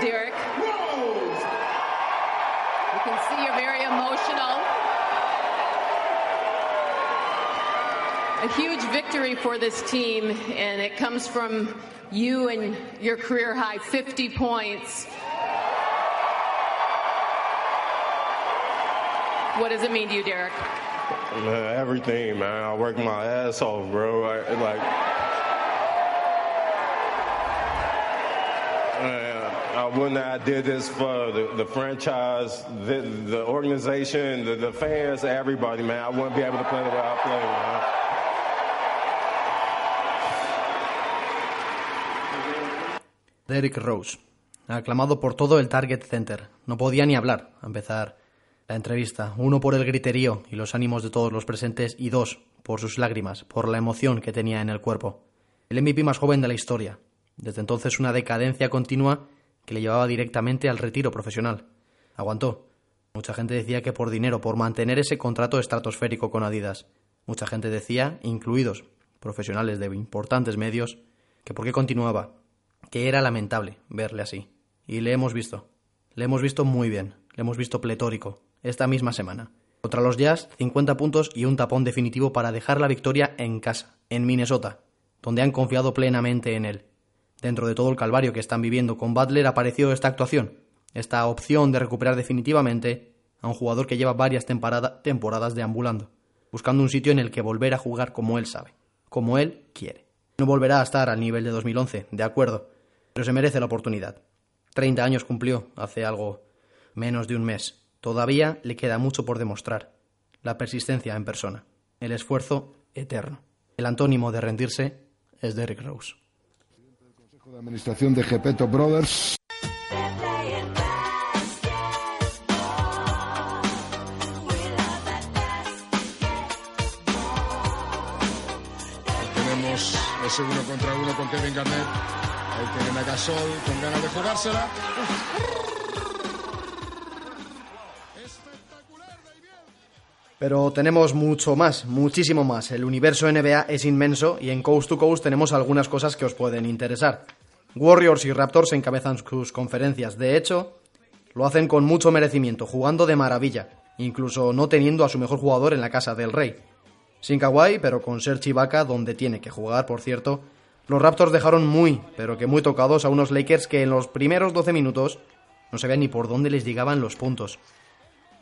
Derek. You can see you're very emotional. A huge victory for this team, and it comes from you and your career high 50 points. What does it mean to you, Derek? Man, everything, man. I work my ass off, bro. I, like, man, I wouldn't have did this for the, the franchise, the, the organization, the, the fans, everybody, man. I wouldn't be able to play the way I play, man. Derrick Rose, aclamado por todo el Target Center. No podía ni hablar a empezar la entrevista. Uno por el griterío y los ánimos de todos los presentes y dos por sus lágrimas, por la emoción que tenía en el cuerpo. El MVP más joven de la historia. Desde entonces una decadencia continua que le llevaba directamente al retiro profesional. Aguantó. Mucha gente decía que por dinero, por mantener ese contrato estratosférico con Adidas. Mucha gente decía, incluidos profesionales de importantes medios, que por qué continuaba, que era lamentable verle así. Y le hemos visto. Le hemos visto muy bien. Le hemos visto pletórico. Esta misma semana. Contra los Jazz, 50 puntos y un tapón definitivo para dejar la victoria en casa, en Minnesota, donde han confiado plenamente en él. Dentro de todo el calvario que están viviendo con Butler apareció esta actuación, esta opción de recuperar definitivamente a un jugador que lleva varias temporadas deambulando, buscando un sitio en el que volver a jugar como él sabe, como él quiere. No volverá a estar al nivel de 2011, de acuerdo, pero se merece la oportunidad. 30 años cumplió hace algo menos de un mes. Todavía le queda mucho por demostrar. La persistencia en persona, el esfuerzo eterno. El antónimo de rendirse es Derrick Rose. Consejo de Administración de Gepeto Brothers. Tenemos ese uno contra uno con Kevin Garnett. Ahí tienen a Gasol con ganas de jugársela. Pero tenemos mucho más, muchísimo más. El universo NBA es inmenso y en Coast to Coast tenemos algunas cosas que os pueden interesar. Warriors y Raptors encabezan sus conferencias. De hecho, lo hacen con mucho merecimiento, jugando de maravilla, incluso no teniendo a su mejor jugador en la casa del rey. Sin Kawhi, pero con Serge Ibaka, donde tiene que jugar, por cierto, los Raptors dejaron muy, pero que muy tocados a unos Lakers que en los primeros 12 minutos no sabían ni por dónde les llegaban los puntos.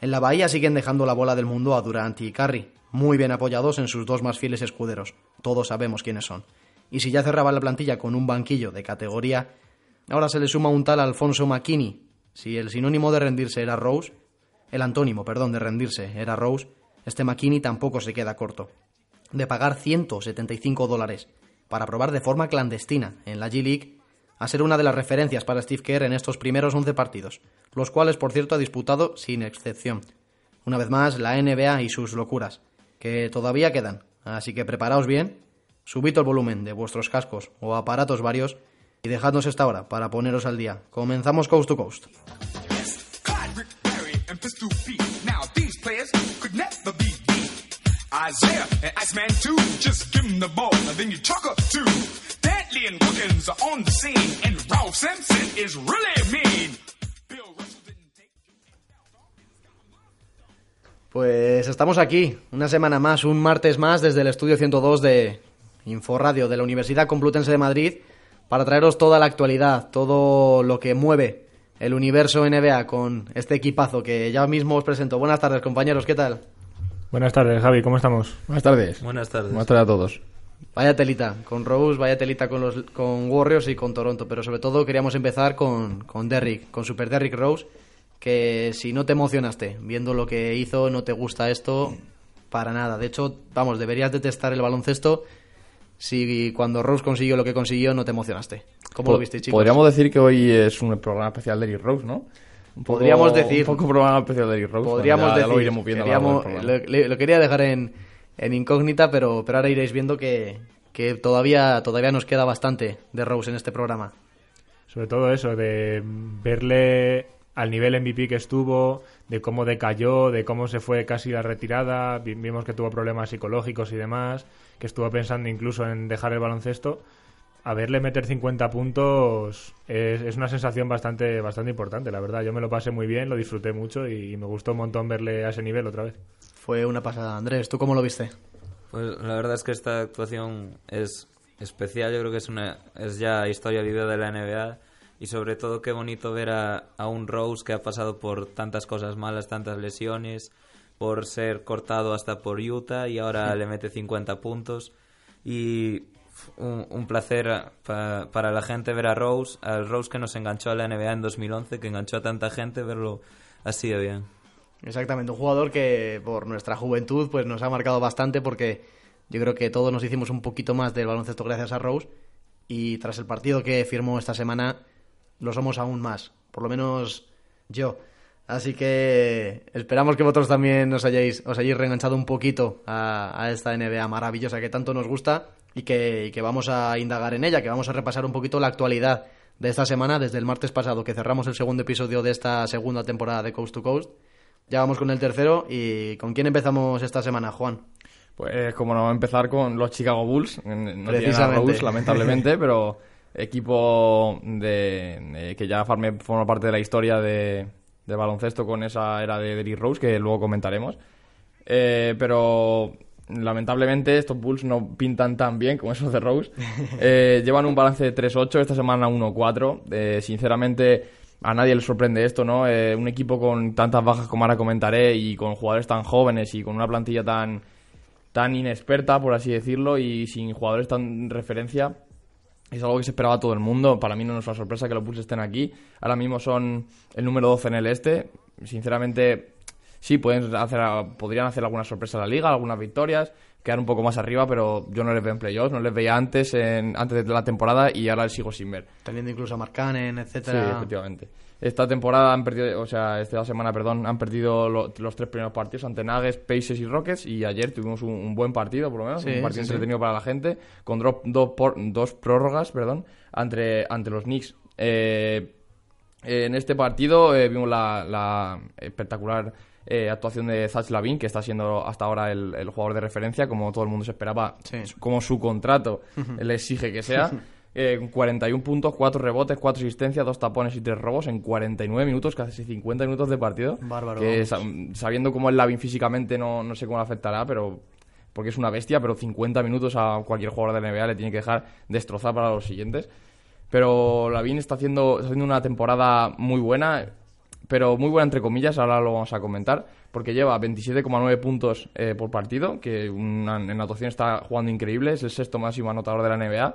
En la bahía siguen dejando la bola del mundo a Durant y Curry, muy bien apoyados en sus dos más fieles escuderos. Todos sabemos quiénes son. Y si ya cerraba la plantilla con un banquillo de categoría, ahora se le suma un tal Alfonso McKinney. Si el sinónimo de rendirse era Rose, el antónimo, perdón, de rendirse era Rose, este McKinney tampoco se queda corto. De pagar 175 dólares para probar de forma clandestina en la G-League a ser una de las referencias para Steve Kerr en estos primeros 11 partidos, los cuales, por cierto, ha disputado sin excepción. Una vez más, la NBA y sus locuras, que todavía quedan, así que preparaos bien, subid el volumen de vuestros cascos o aparatos varios y dejadnos esta hora para poneros al día. Comenzamos Coast to Coast. Pues estamos aquí, una semana más, un martes más, desde el estudio 102 de Inforradio de la Universidad Complutense de Madrid, para traeros toda la actualidad, todo lo que mueve el universo NBA con este equipazo que ya mismo os presento. Buenas tardes, compañeros, ¿qué tal? Buenas tardes, Javi, ¿cómo estamos? Buenas tardes. Buenas tardes. Buenas tardes a todos. Vaya telita con Rose, vaya telita con, los, con Warriors y con Toronto, pero sobre todo queríamos empezar con, con Derrick, con Super Derrick Rose, que si no te emocionaste viendo lo que hizo, no te gusta esto, para nada. De hecho, vamos, deberías detestar el baloncesto si cuando Rose consiguió lo que consiguió no te emocionaste. ¿Cómo lo viste, chicos? Podríamos decir que hoy es un programa especial de Eric Rose, ¿no? Un poco- Podríamos decir- Un poco programa especial de Eric Rose. Podríamos ya- ya decir, lo iremos viendo a lo queríamos- lo, lo quería dejar en, en incógnita, pero, pero ahora iréis viendo que, que todavía, todavía nos queda bastante de Rose en este programa. Sobre todo eso, de verle al nivel MVP que estuvo, de cómo decayó, de cómo se fue casi la retirada, vi- vimos que tuvo problemas psicológicos y demás, que estuvo pensando incluso en dejar el baloncesto. A verle meter 50 puntos es, es una sensación bastante, bastante importante, la verdad. Yo me lo pasé muy bien, lo disfruté mucho y, me gustó un montón verle a ese nivel otra vez. Fue una pasada. Andrés, ¿tú cómo lo viste? Pues la verdad es que esta actuación es especial, yo creo que es una es ya historia vivida de la NBA y sobre todo qué bonito ver a, a un Rose que ha pasado por tantas cosas malas, tantas lesiones, por ser cortado hasta por Utah y ahora le mete 50 puntos y un, un placer pa- para la gente ver a Rose, al Rose que nos enganchó a la NBA en 2011, que enganchó a tanta gente, verlo así de bien. Exactamente, un jugador que por nuestra juventud pues nos ha marcado bastante porque yo creo que todos nos hicimos un poquito más del baloncesto gracias a Rose y tras el partido que firmó esta semana lo somos aún más, por lo menos yo. Así que esperamos que vosotros también os hayáis, os hayáis reenganchado un poquito a, a esta NBA maravillosa que tanto nos gusta y que, y que vamos a indagar en ella, que vamos a repasar un poquito la actualidad de esta semana desde el martes pasado que cerramos el segundo episodio de esta segunda temporada de Coast to Coast. Ya vamos con el tercero y ¿con quién empezamos esta semana, Juan? Pues como no, empezar con los Chicago Bulls. No Precisamente. Rose, lamentablemente, pero equipo de, que ya forma parte de la historia de, de baloncesto con esa era de Derrick Rose, que luego comentaremos. Eh, pero lamentablemente estos Bulls no pintan tan bien como esos de Rose. Eh, llevan un balance de 3-8, esta semana 1-4. Eh, sinceramente, a nadie le sorprende esto, ¿no? Eh, un equipo con tantas bajas como ahora comentaré y con jugadores tan jóvenes y con una plantilla tan, tan inexperta, por así decirlo, y sin jugadores tan referencia. Es algo que se esperaba todo el mundo. Para mí no es una sorpresa que los Bulls estén aquí. Ahora mismo son el número 12 en el este. Sinceramente, sí, pueden hacer, podrían hacer alguna sorpresa en la liga, algunas victorias, quedar un poco más arriba, pero yo no les veo en playoffs, no les veía antes, en, antes de la temporada y ahora les sigo sin ver. Teniendo incluso a Mark Cannon, Sí, etcétera. efectivamente. Esta temporada han perdido, o sea, esta semana, perdón, han perdido lo- los tres primeros partidos ante Nuggets, Pacers y Rockets y ayer tuvimos un, un buen partido, por lo menos, Sí, un partido sí, sí. entretenido para la gente, con dro- dos, por- dos prórrogas, perdón, ante, ante los Knicks. Eh, en este partido eh, vimos la, la espectacular eh, actuación de Zach Lavin, que está siendo hasta ahora el, el jugador de referencia, como todo el mundo se esperaba, como su contrato le exige que sea. Eh, con 41 puntos, 4 rebotes, 4 asistencias, 2 tapones y 3 robos en 49 minutos, casi 50 minutos de partido. Bárbaro, Que sabiendo cómo es Lavin físicamente, no, no sé cómo le afectará, pero porque es una bestia, pero 50 minutos a cualquier jugador de la NBA le tiene que dejar destrozar para los siguientes. Pero Lavin está haciendo, está haciendo una temporada muy buena, pero muy buena entre comillas, ahora lo vamos a comentar, porque lleva 27,9 puntos eh, por partido, que una, en anotación está jugando increíble, es el sexto máximo anotador de la NBA.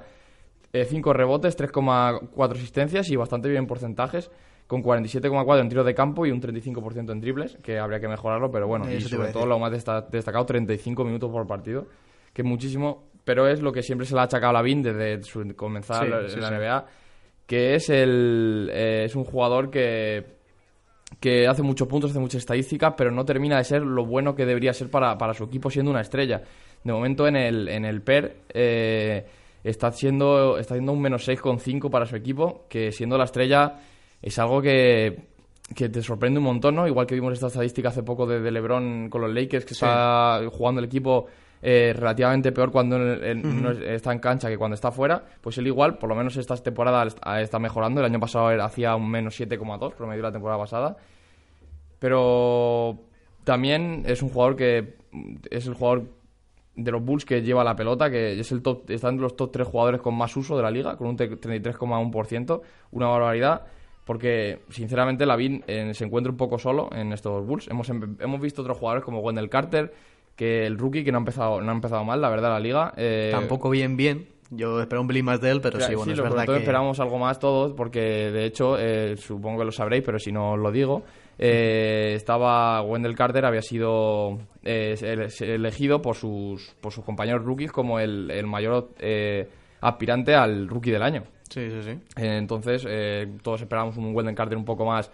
5 rebotes, 3,4 asistencias y bastante bien en porcentajes, con 47,4 en tiro de campo y un 35% en triples, que habría que mejorarlo, pero bueno, y Eso a sobre todo lo más desta- destacado, 35 minutos por partido, que es muchísimo, pero es lo que siempre se le ha achacado a Lavin desde su comenzar Sí, la, sí, la sí. NBA, que es el eh, es un jugador que que hace muchos puntos, hace muchas estadísticas, pero no termina de ser lo bueno que debería ser para, para su equipo siendo una estrella. De momento en el, en el PER eh, está, siendo, está haciendo un menos 6,5 para su equipo, que siendo la estrella es algo que, que te sorprende un montón, ¿no? Igual que vimos esta estadística hace poco de, de LeBron con los Lakers, que está jugando el equipo eh, relativamente peor cuando en- en- está en cancha que cuando está fuera, pues él igual, por lo menos esta temporada está- está mejorando. El año pasado hacía un menos 7,2 promedio la temporada pasada. Pero también es un jugador que es el jugador de los Bulls que lleva la pelota, que es el top, está entre los top 3 jugadores con más uso de la liga, con un te- 33,1%, una barbaridad, porque sinceramente Lavin eh, se encuentra un poco solo en estos Bulls. Hemos, em- hemos visto otros jugadores como Wendell Carter, que el rookie que no ha empezado, no ha empezado mal, la verdad, la liga. eh, Tampoco bien bien. Yo espero un pelín más de él, pero sí, bueno, es lo- verdad que... esperamos algo más todos, porque de hecho, eh, supongo que lo sabréis, pero si no os lo digo, eh, estaba Wendell Carter había sido eh, ele- elegido por sus, por sus compañeros rookies como el, el mayor eh, aspirante al rookie del año. Sí, sí, sí. Entonces, eh, todos esperamos un Wendell Carter un poco más,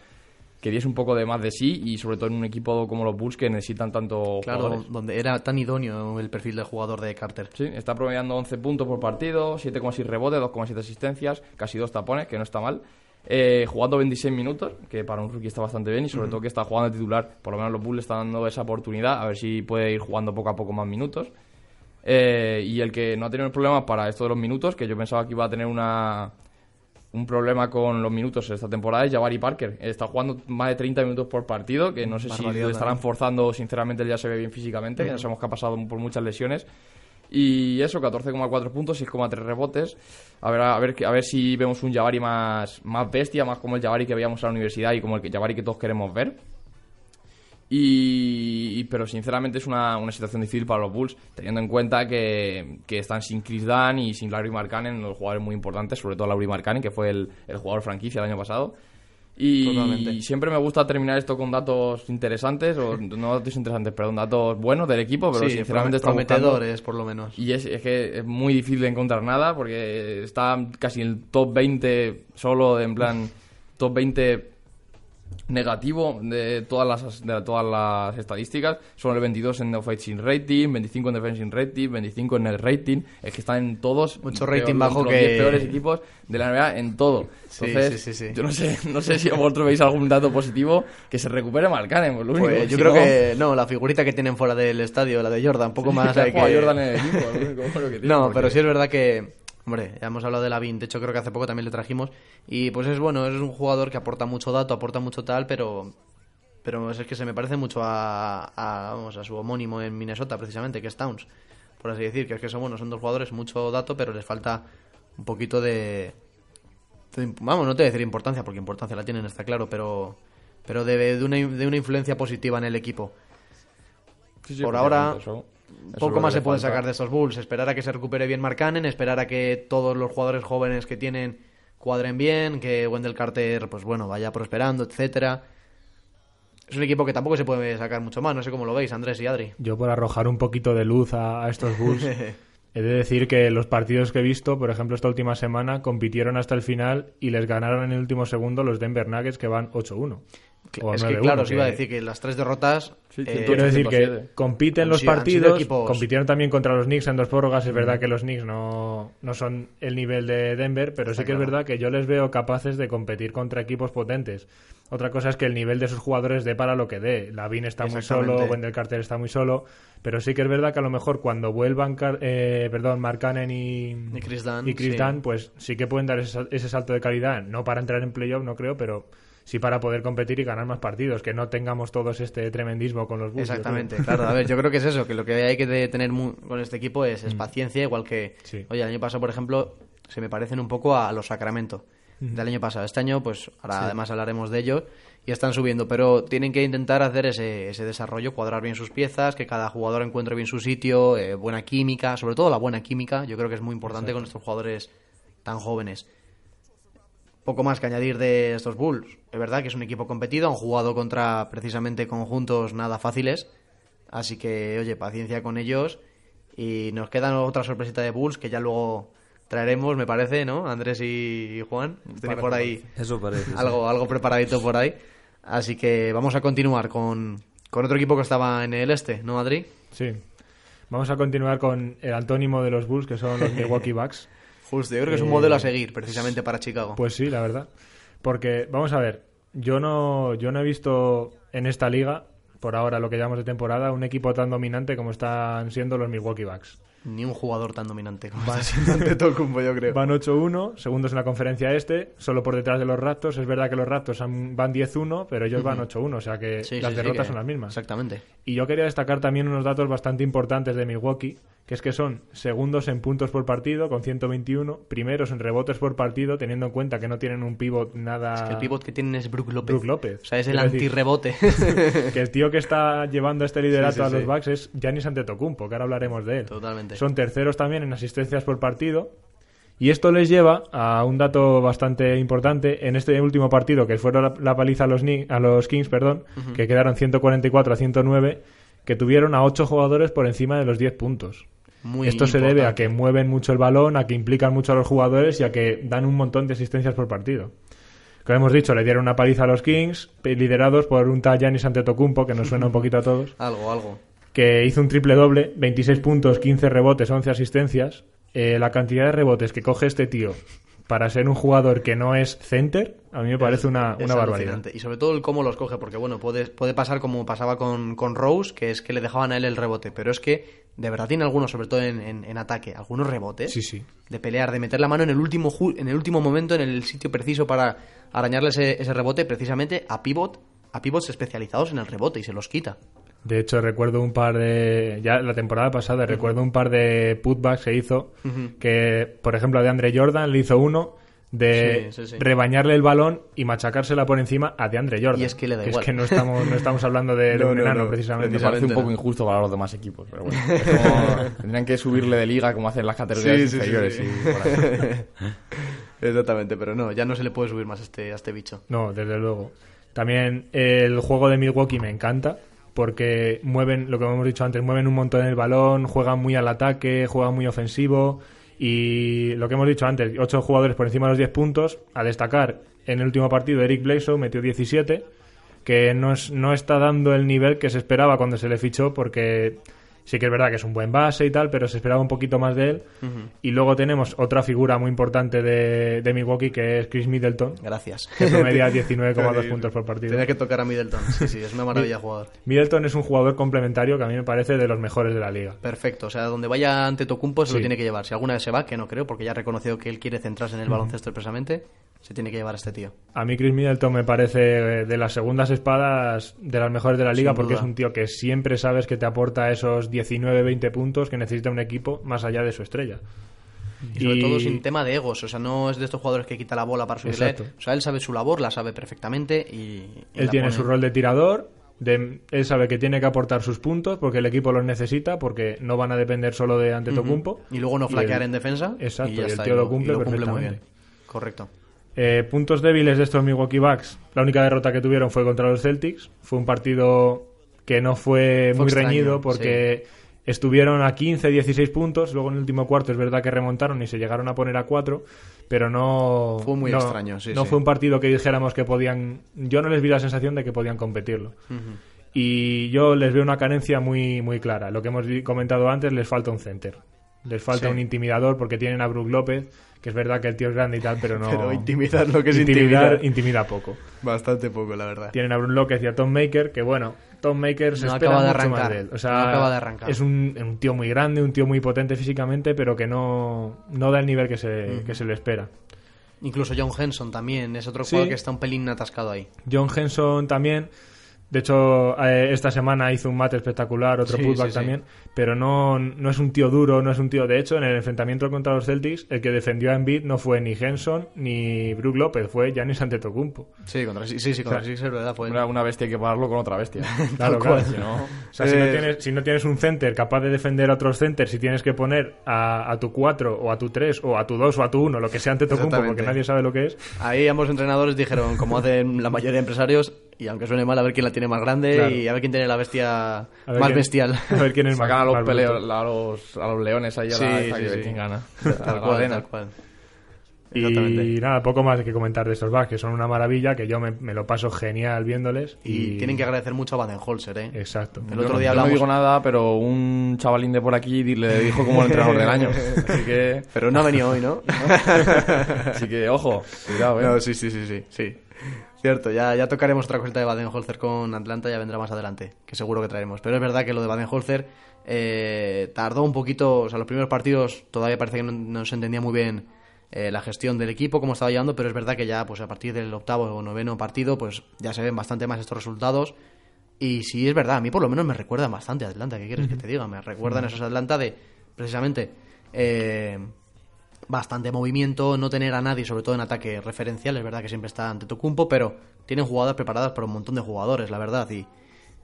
que diese un poco de más de sí, y sobre todo en un equipo como los Bulls que necesitan tanto Claro, jugadores. donde era tan idóneo el perfil de jugador de Carter. Sí, está promediando 11 puntos por partido, 7,6 rebotes, 2,7 asistencias, casi dos tapones, que no está mal. Eh, jugando 26 minutos, que para un rookie está bastante bien, y sobre todo que está jugando de titular. Por lo menos los Bulls le están dando esa oportunidad, a ver si puede ir jugando poco a poco más minutos. Eh, y el que no ha tenido problemas para esto de los minutos, que yo pensaba que iba a tener una, un problema con los minutos esta temporada, es Jabari Parker. Está jugando más de 30 minutos por partido, que no sé si le estarán forzando, sinceramente él ya se ve bien físicamente, que ya sabemos que ha pasado por muchas lesiones. Y eso, 14,4 puntos, 6,3 rebotes. A ver, a ver, a ver si vemos un Jabari más, más bestia, más como el Jabari que veíamos en la universidad y como el Jabari que todos queremos ver. Y, y- pero sinceramente es una, una situación difícil para los Bulls, teniendo en cuenta que, que están sin Chris Dunn y sin Larry Markkanen, los jugadores muy importantes, sobre todo Larry Markkanen, que fue el, el jugador franquicia el año pasado. Y Totalmente. siempre me gusta terminar esto con datos interesantes, o no datos interesantes, perdón, datos buenos del equipo, pero sí, sinceramente está buscando- prometedores, por lo menos. y es, es que es muy difícil de encontrar nada porque está casi en el top 20 solo, en plan top 20 negativo de todas las de todas las estadísticas. Son el 22 en offensive rating, 25 en defensive rating, 25 en net rating. Es que están en todos Mucho peor- rating bajo los que- 10 peores equipos de la NBA en todo. Entonces, sí, sí, sí. yo no sé, no sé si vosotros veis algún dato positivo que se recupere Marcanen, pues único. Pues yo Si creo no, que no, la figurita que tienen fuera del estadio, la de Jordan, poco más que... Jordan en el equipo, lo único bueno que tiene, No, porque- pero sí es verdad que, hombre, ya hemos hablado de Lavin, de hecho creo que hace poco también le trajimos, y pues es bueno, es un jugador que aporta mucho dato, aporta mucho tal, pero pero es que se me parece mucho a, a, vamos, a su homónimo en Minnesota, precisamente, que es Towns, por así decir, que es que son, bueno, son dos jugadores, mucho dato, pero les falta un poquito de... de- vamos, no te voy a decir importancia, porque importancia la tienen, está claro, pero pero de, de una, de una influencia positiva en el equipo. Sí, sí, por ahora, eso- eso Poco más se puede falta. sacar de estos Bulls. Esperar a que se recupere bien Markkanen, esperar a que todos los jugadores jóvenes que tienen cuadren bien, que Wendell Carter, pues bueno, vaya prosperando, etcétera. Es un equipo que tampoco se puede sacar mucho más. No sé cómo lo veis, Andrés y Adri. Yo por arrojar un poquito de luz a, a estos Bulls, he de decir que los partidos que he visto, por ejemplo esta última semana, compitieron hasta el final y les ganaron en el último segundo los Denver Nuggets que van 8-1. O es que 9-1, claro, os iba a decir que las tres derrotas... Sí, eh, Quiero decir que 107. compiten Han los partidos, equipos- compitieron también contra los Knicks en dos prórrogas. Es verdad que los Knicks no, no son el nivel de Denver, pero sí que es verdad que yo les veo capaces de competir contra equipos potentes. Otra cosa es que el nivel de sus jugadores dé para lo que dé. Lavin está muy solo. Wendell Carter está muy solo, pero sí que es verdad que a lo mejor cuando vuelvan, Car- eh, perdón, Mark Cannon y, Y Chris Dunn, y Chris sí. Dunn, pues sí que pueden dar ese, ese salto de calidad, no para entrar en playoff, no creo, pero sí para poder competir y ganar más partidos, que no tengamos todos este tremendismo con los creo. Exactamente, claro. A ver, yo creo que es eso, que lo que hay que tener mu- con este equipo es, es paciencia, igual que, Sí. oye, el año pasado, por ejemplo, se me parecen un poco a los Sacramento del año pasado. Este año, pues ahora además hablaremos de ello, y están subiendo, pero tienen que intentar hacer ese, ese desarrollo, cuadrar bien sus piezas, que cada jugador encuentre bien su sitio, eh, buena química, sobre todo la buena química, yo creo que es muy importante con estos jugadores tan jóvenes. Poco más que añadir de estos Bulls. Es verdad que es un equipo competido, han jugado contra precisamente conjuntos nada fáciles. Así que, oye, paciencia con ellos. Y nos queda otra sorpresita de Bulls que ya luego traeremos, me parece, ¿no? Andrés y Juan. Tenéis por ahí Eso parece. sí. algo, algo preparadito por ahí. Así que vamos a continuar con, con otro equipo que estaba en el este, ¿no, Adri? Sí. Vamos a continuar con el antónimo de los Bulls, que son los Milwaukee Bucks. Justo, yo creo que es un Eh, modelo a seguir precisamente para Chicago. Pues sí, la verdad. Porque, vamos a ver, yo no, yo no he visto en esta liga, por ahora lo que llamamos de temporada, un equipo tan dominante como están siendo los Milwaukee Bucks. Ni un jugador tan dominante como siendo Antetokounmpo, yo creo. Van 8-1, segundos en la conferencia este, solo por detrás de los Raptors. Es verdad que los Raptors han- van 10-1, pero ellos van 8-1, o sea que Sí, las sí, sí, derrotas que- son las mismas. Exactamente. Y yo quería destacar también unos datos bastante importantes de Milwaukee, que es que son segundos en puntos por partido con 121, primeros en rebotes por partido, teniendo en cuenta que no tienen un pivot nada... El pivot que tienen es Brook López. Brook López. O sea, es el antirrebote. que el tío que está llevando este liderato Sí, sí, a los sí. Bucks es Giannis Antetokounmpo, que ahora hablaremos de él. Totalmente. Son terceros también en asistencias por partido, Y esto les lleva a un dato bastante importante en este último partido, que fueron la, la paliza a los, a los Kings, perdón, que quedaron 144 a 109, que tuvieron a 8 jugadores por encima de los 10 puntos. Muy Esto se debe a que mueven mucho el balón, a que implican mucho a los jugadores y a que dan un montón de asistencias por partido. Como hemos dicho, le dieron una paliza a los Kings, liderados por un tal Giannis Antetokounmpo, que nos suena un poquito a todos, Algo, algo. Que hizo un triple doble, 26 puntos, 15 rebotes, 11 asistencias. Eh, la cantidad de rebotes que coge este tío para ser un jugador que no es center, a mí me parece una, Es una barbaridad. alucinante. Y sobre todo el cómo los coge, porque bueno, puede, puede pasar como pasaba con, con Rose, que es que le dejaban a él el rebote, pero es que de verdad tiene algunos, sobre todo en, en- en ataque, algunos rebotes Sí, sí. de pelear, de meter la mano en el último ju- en el último momento, en el sitio preciso para arañarle ese, ese rebote, precisamente a pivot, a pivots especializados en el rebote y se los quita. De hecho, recuerdo un par de. Ya la temporada pasada, recuerdo un par de putbacks que hizo. Que, por ejemplo, de Andre Jordan le hizo uno de Sí, sí, sí. rebañarle el balón y machacársela por encima a de Andre Jordan. Y es que le da es igual. que no estamos, no estamos hablando de, No, un no, enano, no. precisamente. Me parece un poco injusto para los demás equipos, pero bueno. Es como- tendrían que subirle de liga como hacen las categorías Sí, sí, sí, inferiores. Exactamente, pero no, ya no se le puede subir más a este, a este bicho. No, desde luego. También el juego de Milwaukee me encanta porque mueven, lo que hemos dicho antes, mueven un montón el balón, juegan muy al ataque, juegan muy ofensivo y lo que hemos dicho antes, ocho jugadores por encima de los 10 puntos. A destacar, en el último partido Eric Bledsoe metió 17, que no, es- no está dando el nivel que se esperaba cuando se le fichó porque sí que es verdad que es un buen base y tal, pero se esperaba un poquito más de él. Y luego tenemos otra figura muy importante de, de Milwaukee que es Chris Middleton, Gracias. que promedia 19,2 puntos por partido. Tenía que tocar a Middleton. Sí, sí, es una maravilla jugador. Middleton es un jugador complementario que a mí me parece de los mejores de la liga. Perfecto, o sea, donde vaya ante Tocumpo se Sí. lo tiene que llevar. Si alguna vez se va, que no creo, porque ya ha reconocido que él quiere centrarse en el baloncesto expresamente, se tiene que llevar a este tío. A mí Chris Middleton me parece eh, de las segundas espadas de las mejores de la liga porque es un tío que siempre sabes que te aporta esos 19-20 puntos que necesita un equipo más allá de su estrella. Y sobre todo sin tema de egos, o sea, no es de estos jugadores que quita la bola para subirle. Exacto. O sea, él sabe su labor, la sabe perfectamente y. y Él tiene pone. su rol de tirador, de, él sabe que tiene que aportar sus puntos porque el equipo los necesita, porque no van a depender solo de Antetokounmpo. Y luego no flaquear en defensa. Exacto, y, ya y el está, tío y lo cumple y muy perfectamente. bien. Correcto. Eh, puntos débiles de estos Milwaukee Bucks. La única derrota que tuvieron fue contra los Celtics. Fue un partido que no fue, Fue muy extraño, reñido porque estuvieron a 15, 16 puntos. Luego en el último cuarto es verdad que remontaron y se llegaron a poner a 4. Pero no. Fue muy no- extraño, sí, No sí. fue un partido que dijéramos que podían. Yo no les vi la sensación de que podían competirlo. Y yo les veo una carencia muy, muy clara. Lo que hemos comentado antes, les falta un center. Les falta Sí. un intimidador porque tienen a Brook López, que es verdad que el tío es grande y tal, pero no. Pero intimidar lo que es intimidar, intimidar. intimida poco. Bastante poco, la verdad. Tienen a Brook López y a Tom Maker, que bueno, Tom Maker se No espera acaba de mucho más arrancar. de él. O sea, No acaba de arrancar. es un, un tío muy grande, un tío muy potente físicamente, pero que no, no da el nivel que se, que se le espera. Incluso John Henson también es otro Sí. jugador que está un pelín atascado ahí. John Henson también. De hecho, eh, esta semana hizo un mate espectacular, otro Sí, putback sí, sí. también, pero no, no es un tío duro, no es un tío... De hecho, en el enfrentamiento contra los Celtics, el que defendió a Embiid no fue ni Henson ni Brook López, fue Giannis Antetokounmpo. Sí, contra sí, sí, sí, contra O sea, ¿verdad? Fue Una, una bestia hay que pararlo con otra bestia. Claro, claro. Si no, O sea, si, no Eh, tienes, si no tienes un center capaz de defender a otros centers, si tienes que poner a, a tu 4 o a tu 3 o a tu 2 o a tu 1, lo que sea Antetokounmpo, porque nadie sabe lo que es, Ahí ambos entrenadores dijeron, como hacen la mayoría de empresarios, y aunque suene mal, a ver quién la tiene más grande Claro. y a ver quién tiene la bestia más quién- bestial. A ver quién es más, sacan a los, más peleo- bruto. a los, a los leones ahí a Sí, la sí, sí. quién gana. Tal cual, tal cual. Y nada, poco más que comentar de estos backs, que son una maravilla, que yo me, me lo paso genial viéndoles. Y, Y, tienen que agradecer mucho a Baden-Holzer, ¿eh? Exacto. El Yo otro día yo no hablamos... digo nada, pero un chavalín de por aquí le dijo como el entrenador del año. Así que, Pero no ha venido hoy, ¿no? así que ojo, cuidado, eh. No, sí, sí, sí, sí, sí. Cierto, ya, ya tocaremos otra cosita de Baden-Holzer con Atlanta, ya vendrá más adelante, que seguro que traeremos. Pero es verdad que lo de Baden-Holzer eh, tardó un poquito, o sea, los primeros partidos todavía parece que no, no se entendía muy bien eh, la gestión del equipo, cómo estaba llevando, pero es verdad que ya pues a partir del octavo o noveno partido, pues ya se ven bastante más estos resultados. Y sí, es verdad, a mí por lo menos me recuerdan bastante a Atlanta, ¿qué quieres que te diga? Me recuerdan esos Atlanta de, precisamente, eh, bastante movimiento, no tener a nadie, sobre todo en ataque referencial, es verdad que siempre está ante Tocumpo, pero tienen jugadas preparadas por un montón de jugadores, la verdad, y,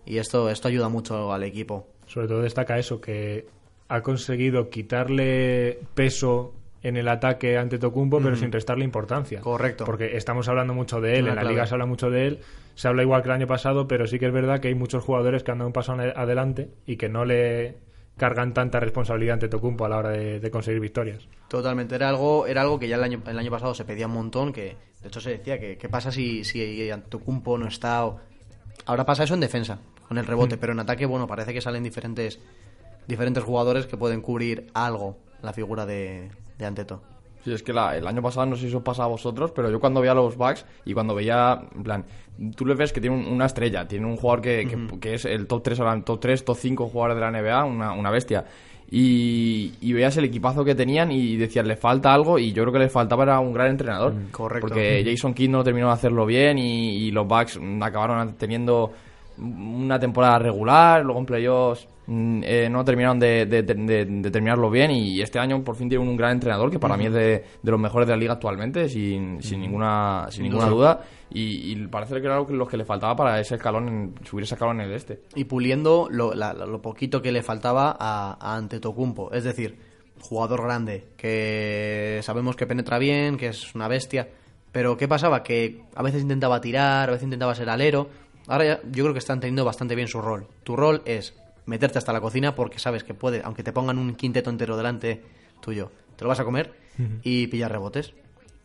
y esto, esto ayuda mucho al equipo. Sobre todo destaca eso, que ha conseguido quitarle peso en el ataque ante Tocumpo, pero sin restarle importancia. Correcto. Porque estamos hablando mucho de él, en la liga se habla mucho de él, se habla igual que el año pasado, pero sí que es verdad que hay muchos jugadores que han dado un paso adelante y que no le cargan tanta responsabilidad ante Tocumpo a la hora de, de conseguir victorias. Totalmente, era algo, era algo que ya el año, el año pasado se pedía un montón, que de hecho se decía que qué pasa si, si Antetokounmpo no está... o- Ahora pasa eso en defensa, con el rebote, pero en ataque, bueno, parece que salen diferentes, diferentes jugadores que pueden cubrir algo la figura de, de Anteto. Sí, es que la- el año pasado, no sé si eso os pasa a vosotros, pero yo cuando veía a los Bucks y cuando veía, en plan, tú le ves que tiene un- una estrella, tiene un jugador que, que- que es el top 3, ahora, top 3, top 5 jugadores de la NBA, una, una bestia. Y, y veías el equipazo que tenían y decías, le falta algo y yo creo que le faltaba era un gran entrenador. correcto. Porque Jason Kidd no terminó de hacerlo bien y, y los Bucks mm, acabaron teniendo una temporada regular, luego en playoffs mm, eh, no terminaron de, de- de- de terminarlo bien y este año por fin tiene un gran entrenador que para mí es de, los mejores de la liga actualmente, sin, sin ninguna sin ninguna duda. Y, y parece que era lo que, lo que le faltaba para ese escalón, en- subir ese escalón en el este. Y puliendo lo, la- lo poquito que le faltaba a, a Antetokounmpo, es decir, jugador grande, que sabemos que penetra bien, que es una bestia, pero ¿qué pasaba? Que a veces intentaba tirar, a veces intentaba ser alero, ahora ya, yo creo que están teniendo bastante bien su rol. Tu rol es meterte hasta la cocina porque sabes que puede, aunque te pongan un quinteto entero delante tuyo, te lo vas a comer y pillar rebotes.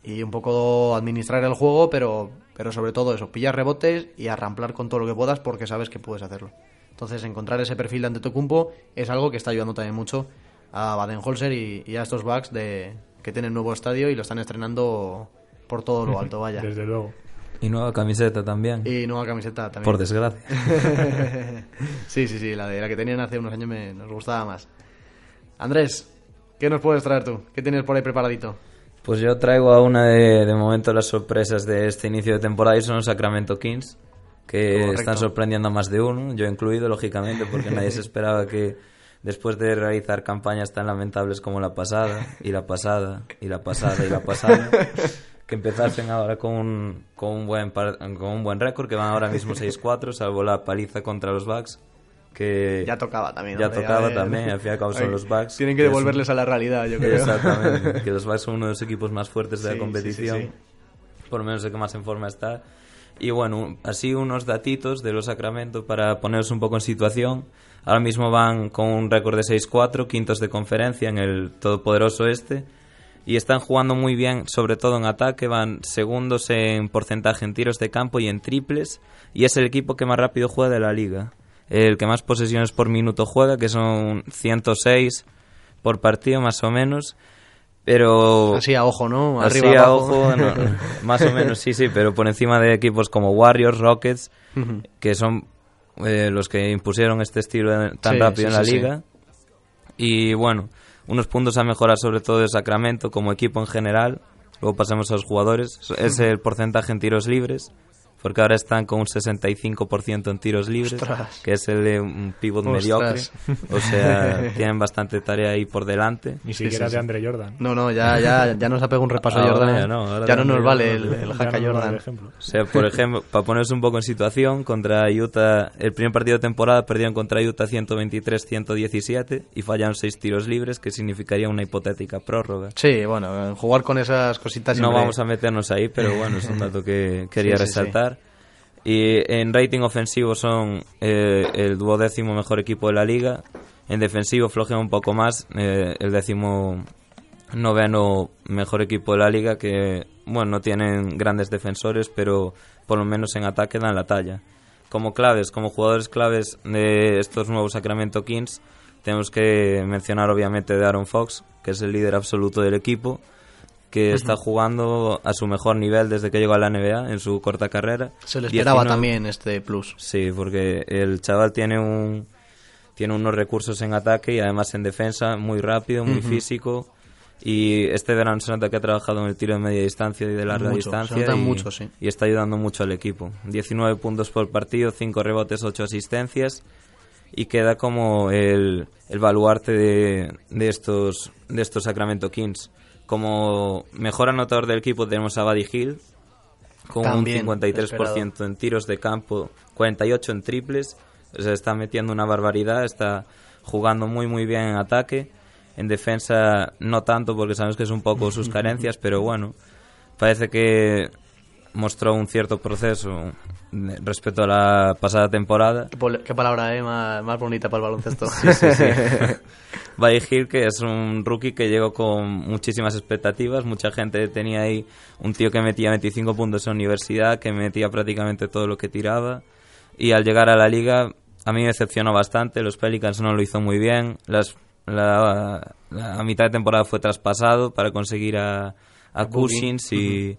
Y un poco administrar el juego, pero, pero sobre todo eso, pillar rebotes y arramplar con todo lo que puedas porque sabes que puedes hacerlo. Entonces, encontrar ese perfil de Antetokounmpo es algo que está ayudando también mucho a Baden-Holzer y, y a estos Bucks de, que tienen nuevo estadio y lo están estrenando por todo lo alto, vaya. Desde luego. Y nueva camiseta también. Y nueva camiseta también. Por desgracia. sí, sí, sí, la de la que tenían hace unos años me, nos gustaba más. Andrés, ¿qué nos puedes traer tú? ¿Qué tienes por ahí preparadito? Pues yo traigo a una de, de momento las sorpresas de este inicio de temporada y son los Sacramento Kings, que Correcto. están sorprendiendo a más de uno, yo incluido, lógicamente, porque nadie se esperaba que después de realizar campañas tan lamentables como la pasada, y la pasada, y la pasada, y la pasada, que empezasen ahora con un, con un buen par- con un buen récord, que van ahora mismo 6-4, salvo la paliza contra los Bucks, que Ya tocaba también. ya hombre, tocaba también, al fin y al cabo son Ay, los Bucks. Tienen que que es un- devolverles a la realidad, yo creo. Exactamente, que los Bucks son uno de los equipos más fuertes de Sí, la competición, sí, sí, por lo menos el que más en forma está. Y bueno, así unos datitos de los Sacramento para poneros un poco en situación. Ahora mismo van con un récord de 6-4, quintos de conferencia en el todopoderoso este. Y están jugando muy bien, sobre todo en ataque. Van segundos en porcentaje en tiros de campo y en triples. Y es el equipo que más rápido juega de la liga. El que más posesiones por minuto juega, que son 106 por partido más o menos. Pero Así a ojo, ¿no? Así Arriba, a abajo. ojo, no, más o menos, sí, sí, pero por encima de equipos como Warriors, Rockets, que son eh, los que impusieron este estilo tan Sí, rápido sí, en la sí. liga. Y bueno, unos puntos a mejorar sobre todo de Sacramento como equipo en general. Luego pasamos a los jugadores. Es el porcentaje en tiros libres, porque ahora están con un 65% en tiros libres, Ostras. que es el de un pivot Ostras. mediocre. O sea, tienen bastante tarea ahí por delante. Ni siquiera sí, de sí. Andre Jordan. No, no, ya, ya, ya nos ha pegado un repaso Ahora Jordan. ya no, ahora ya no nos vale el, el no Haka vale Jordan. el ejemplo. O sea, por ejemplo, para ponerse un poco en situación, contra Utah, el primer partido de temporada perdieron contra Utah 123-117 y fallaron seis tiros libres, que significaría una hipotética prórroga. Sí, bueno, jugar con esas cositas No siempre- vamos a meternos ahí, pero bueno, es un dato que quería Sí, sí, sí. resaltar. Y en rating ofensivo son eh, el duodécimo mejor equipo de la liga. En defensivo flojean un poco más, eh, el décimo noveno mejor equipo de la liga que, bueno, no tienen grandes defensores, pero por lo menos en ataque dan la talla. Como claves, como jugadores claves de estos nuevos Sacramento Kings, tenemos que mencionar obviamente de Aaron Fox, que es el líder absoluto del equipo, que está jugando a su mejor nivel desde que llegó a la NBA en su corta carrera. Se le esperaba 19 también este plus. Sí, porque el chaval tiene un tiene unos recursos en ataque y además en defensa muy rápido, muy físico. Y este verano se nota que ha trabajado en el tiro de media distancia y de larga Mucho, distancia. nota y, mucho, sí. y está ayudando mucho al equipo. 19 puntos por partido, 5 rebotes, 8 asistencias. Y queda como el, el baluarte de, de, estos, de estos Sacramento Kings. Como mejor anotador del equipo tenemos a Buddy Hill, con También, un 53% en tiros de campo, 48 en triples. Se está metiendo una barbaridad, está jugando muy muy bien en ataque. En defensa no tanto porque sabemos que es un poco sus carencias, pero bueno, parece que mostró un cierto proceso respecto a la pasada temporada. Qué, qué palabra eh, más, más bonita para el baloncesto. Sí, sí, sí. Buddy Hill, que es un rookie que llegó con muchísimas expectativas. Mucha gente tenía ahí un tío que metía 25 puntos en universidad, que metía prácticamente todo lo que tiraba. Y al llegar a la liga, a mí me decepcionó bastante. Los Pelicans no lo hizo muy bien. Las, la, la- a mitad de temporada fue traspasado para conseguir a, a y,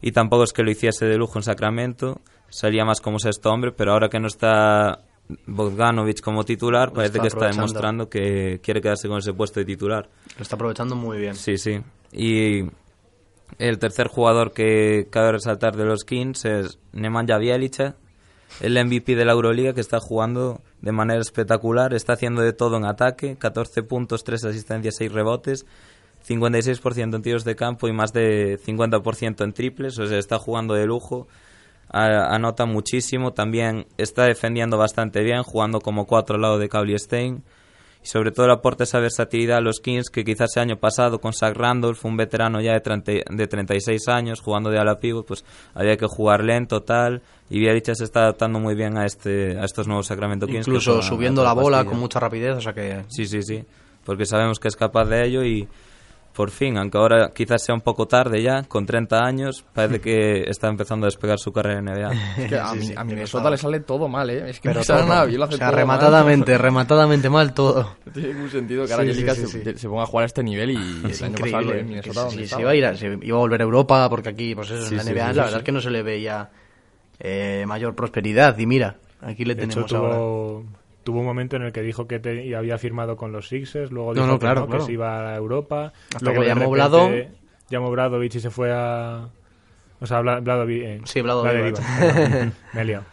y tampoco es que lo hiciese de lujo en Sacramento. Salía más como sexto hombre, pero ahora que no está Bogdanovich como titular, parece está que está demostrando que quiere quedarse con ese puesto de titular. Lo está aprovechando muy bien. Sí, sí. Y el tercer jugador que cabe resaltar de los Kings es Nemanja Bjelica, el MVP de la Euroliga que está jugando de manera espectacular, está haciendo de todo en ataque, 14 puntos, 3 asistencias, 6 rebotes, 56% en tiros de campo y más de 50% en triples, o sea, está jugando de lujo, a- anota muchísimo, también está defendiendo bastante bien, jugando como 4 al lado de Cowley Stein y sobre todo le aporta esa versatilidad a los Kings que quizás el año pasado con Zach Randolph, un veterano ya de, 30 de 36 años jugando de ala pivot, pues había que jugar lento tal y Biaricha se está adaptando muy bien a este a estos nuevos Sacramento Kings Incluso subiendo la bola pastilla. con mucha rapidez, o sea que... Sí, sí, sí, porque sabemos que es capaz de ello y por fin, aunque ahora quizás sea un poco tarde ya, con 30 años, parece que está empezando a despegar su carrera en NBA. Es que a, Sí, mi- sí, a Minnesota le sale todo mal, ¿eh? Es que Pero no sale nada bien, lo hace o sea, todo mal. rematadamente, rematadamente mal todo. No tiene ningún sentido que Sí, ahora sí, Jelica sí, se, sí. se ponga a jugar a este nivel y el Es año pasado increíble. Minnesota si estaba. iba a ir a, se iba a volver a Europa, porque aquí, pues eso, Sí, en la sí, NBA, sí, la sí, verdad sí. es que no se le veía eh, mayor prosperidad. Y mira, aquí le De hecho, tenemos ahora. tuvo, tuvo un momento en el que dijo que te- y había firmado con los Sixers, luego dijo no, que, claro, no, claro. que se iba a Europa. Hasta luego que llamó repente Llamó Bradovich y se fue a... O sea, Bla- Vladovi- eh, Sí, perdón, Me he liado.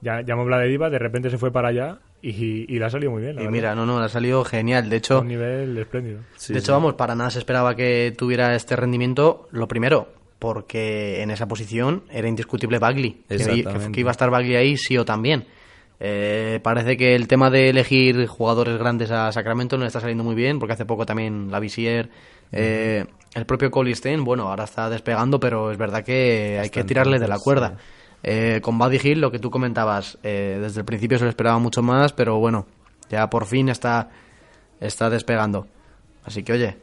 Ya, llamó de repente se fue para allá y, y le ha salido muy bien. la Y verdad. mira, no, no, le ha salido genial. De hecho, un nivel espléndido. Sí, de sí. hecho, vamos, para nada se esperaba que tuviera este rendimiento. Lo primero, porque en esa posición era indiscutible Bagley. Que iba a estar Bagley ahí sí o también. Eh, parece que el tema de elegir jugadores grandes a Sacramento no le está saliendo muy bien, porque hace poco también la Visier, eh, el propio Colisten, bueno, ahora está despegando, pero es verdad que hay que tirarle de la cuerda. Eh, con Buddy Hill, lo que tú comentabas, eh, desde el principio se le esperaba mucho más, pero bueno, ya por fin está, está despegando. Así que oye,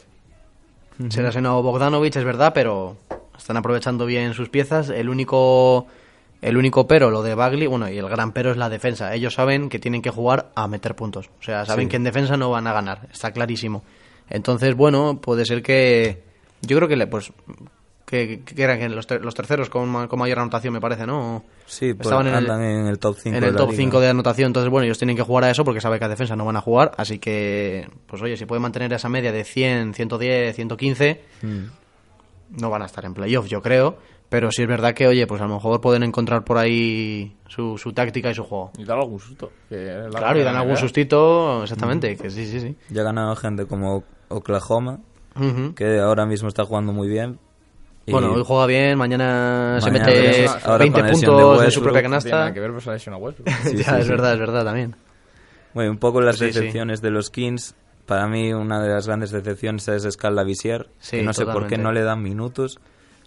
será ese nuevo Bogdanovich, es verdad, pero están aprovechando bien sus piezas. El único, el único pero, lo de Bagley, bueno, y el gran pero es la defensa. Ellos saben que tienen que jugar a meter puntos. O sea, saben Sí. que en defensa no van a ganar, está clarísimo. Entonces, bueno, puede ser que. Yo creo que le, pues. Que, que eran que los, ter- los terceros con, con mayor anotación, me parece, ¿no? Sí, pues Estaban en el- andan en el top 5 en el top 5 de anotación. Entonces, bueno, ellos tienen que jugar a eso porque saben que a defensa no van a jugar. Así que, pues oye, si pueden mantener esa media de 100, 110, 115, no van a estar en playoff, yo creo. Pero sí es verdad que, oye, pues a lo mejor pueden encontrar por ahí su, su táctica y su juego. Y dar algún susto. que es la- Claro, y dan algún sustito, exactamente, que sí, sí, sí. Ya ha ganado gente como Oklahoma, que ahora mismo está jugando muy bien. Y Bueno, hoy juega bien, mañana, se mete veremos. Ahora 20 con la lesión puntos de en su propia No tiene nada canasta. que ver, Westbrook. Sí, ya, sí, es sí. verdad, es verdad también. Bueno, un poco las Sí, sí. decepciones de los Kings. Para mí, una de las grandes decepciones es Scala Visier, Sí, que no sé por qué no le dan minutos.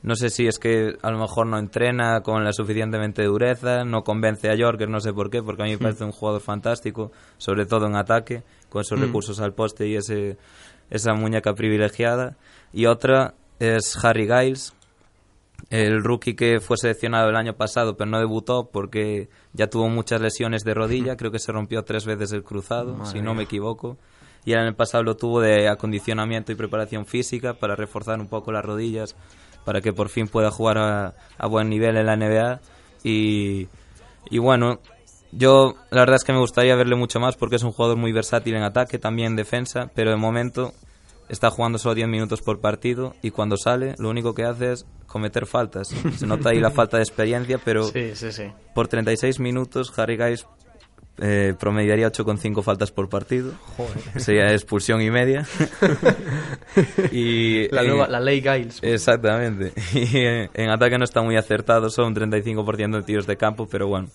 No sé si es que a lo mejor no entrena con la suficientemente dureza, no convence a Yorker, no sé por qué, porque a mí me parece un jugador fantástico, sobre todo en ataque, con esos recursos al poste y ese, esa muñeca privilegiada. Y otra es Harry Giles, el rookie que fue seleccionado el año pasado, pero no debutó porque ya tuvo muchas lesiones de rodilla. Creo que se rompió tres veces el cruzado, si no me equivoco. Y el año pasado lo tuvo de acondicionamiento y preparación física para reforzar un poco las rodillas, para que por fin pueda jugar a, a buen nivel en la NBA. Y, y bueno, yo la verdad es que me gustaría verle mucho más porque es un jugador muy versátil en ataque, también en defensa, pero de momento está jugando solo 10 minutos por partido y cuando sale lo único que hace es cometer faltas. Se nota ahí la falta de experiencia, pero Sí, sí, sí. por 36 minutos Harry Giles eh, promediaría 8,5 faltas por partido. Sería expulsión y media. y La, en- nueva, la ley Giles. Exactamente. Y eh, en ataque no está muy acertado, son un 35% de tiros de campo, pero bueno,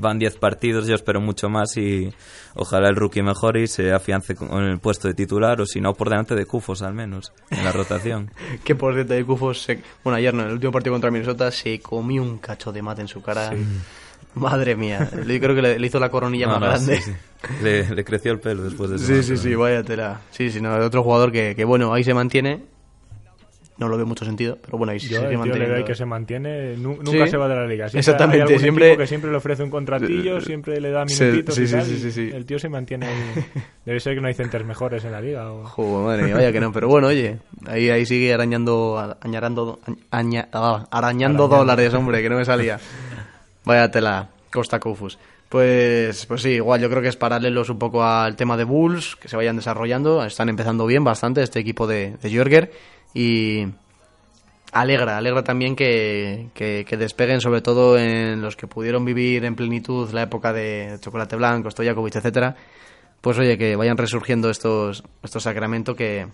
van 10 partidos, yo espero mucho más y ojalá el rookie mejore y se afiance con el puesto de titular o si no por delante de Cufos al menos en la rotación. que por cierto de Cufos, se... bueno ayer no, en el último partido contra Minnesota se comió un cacho de mate en su cara. Madre mía, yo creo que le, le hizo la coronilla No, más no, grande. sí, sí. Le, le creció el pelo después de ese Sí, sí, sí, vaya tela. Sí, sí, no, otro jugador que, que, bueno, ahí se mantiene. No lo veo mucho sentido, pero bueno, ahí Yo, se el sigue le veo ahí que se mantiene, nu- nunca Sí. se va de la liga. Siempre Exactamente, hay algún siempre- que siempre le ofrece un contratillo, siempre le da Sí, minutitos sí, y sí, tal, sí, y sí, sí. El tío se mantiene ahí. Debe ser que no hay centers mejores en la liga. o- Joder, madre mía, vaya que no, pero bueno, oye, ahí, ahí sigue arañando, añarando, aña- ah, arañando dólares, hombre, que no me salía. Vaya tela, Costa Kufus. Pues, pues sí, igual yo creo que es paralelos un poco al tema de Bulls, que se vayan desarrollando, están empezando bien bastante este equipo de, de Jörger y alegra, alegra también que, que, que despeguen sobre todo en los que pudieron vivir en plenitud la época de Chocolate Blanco, Stojakovic, etcétera, pues oye, que vayan resurgiendo estos, estos Sacramento que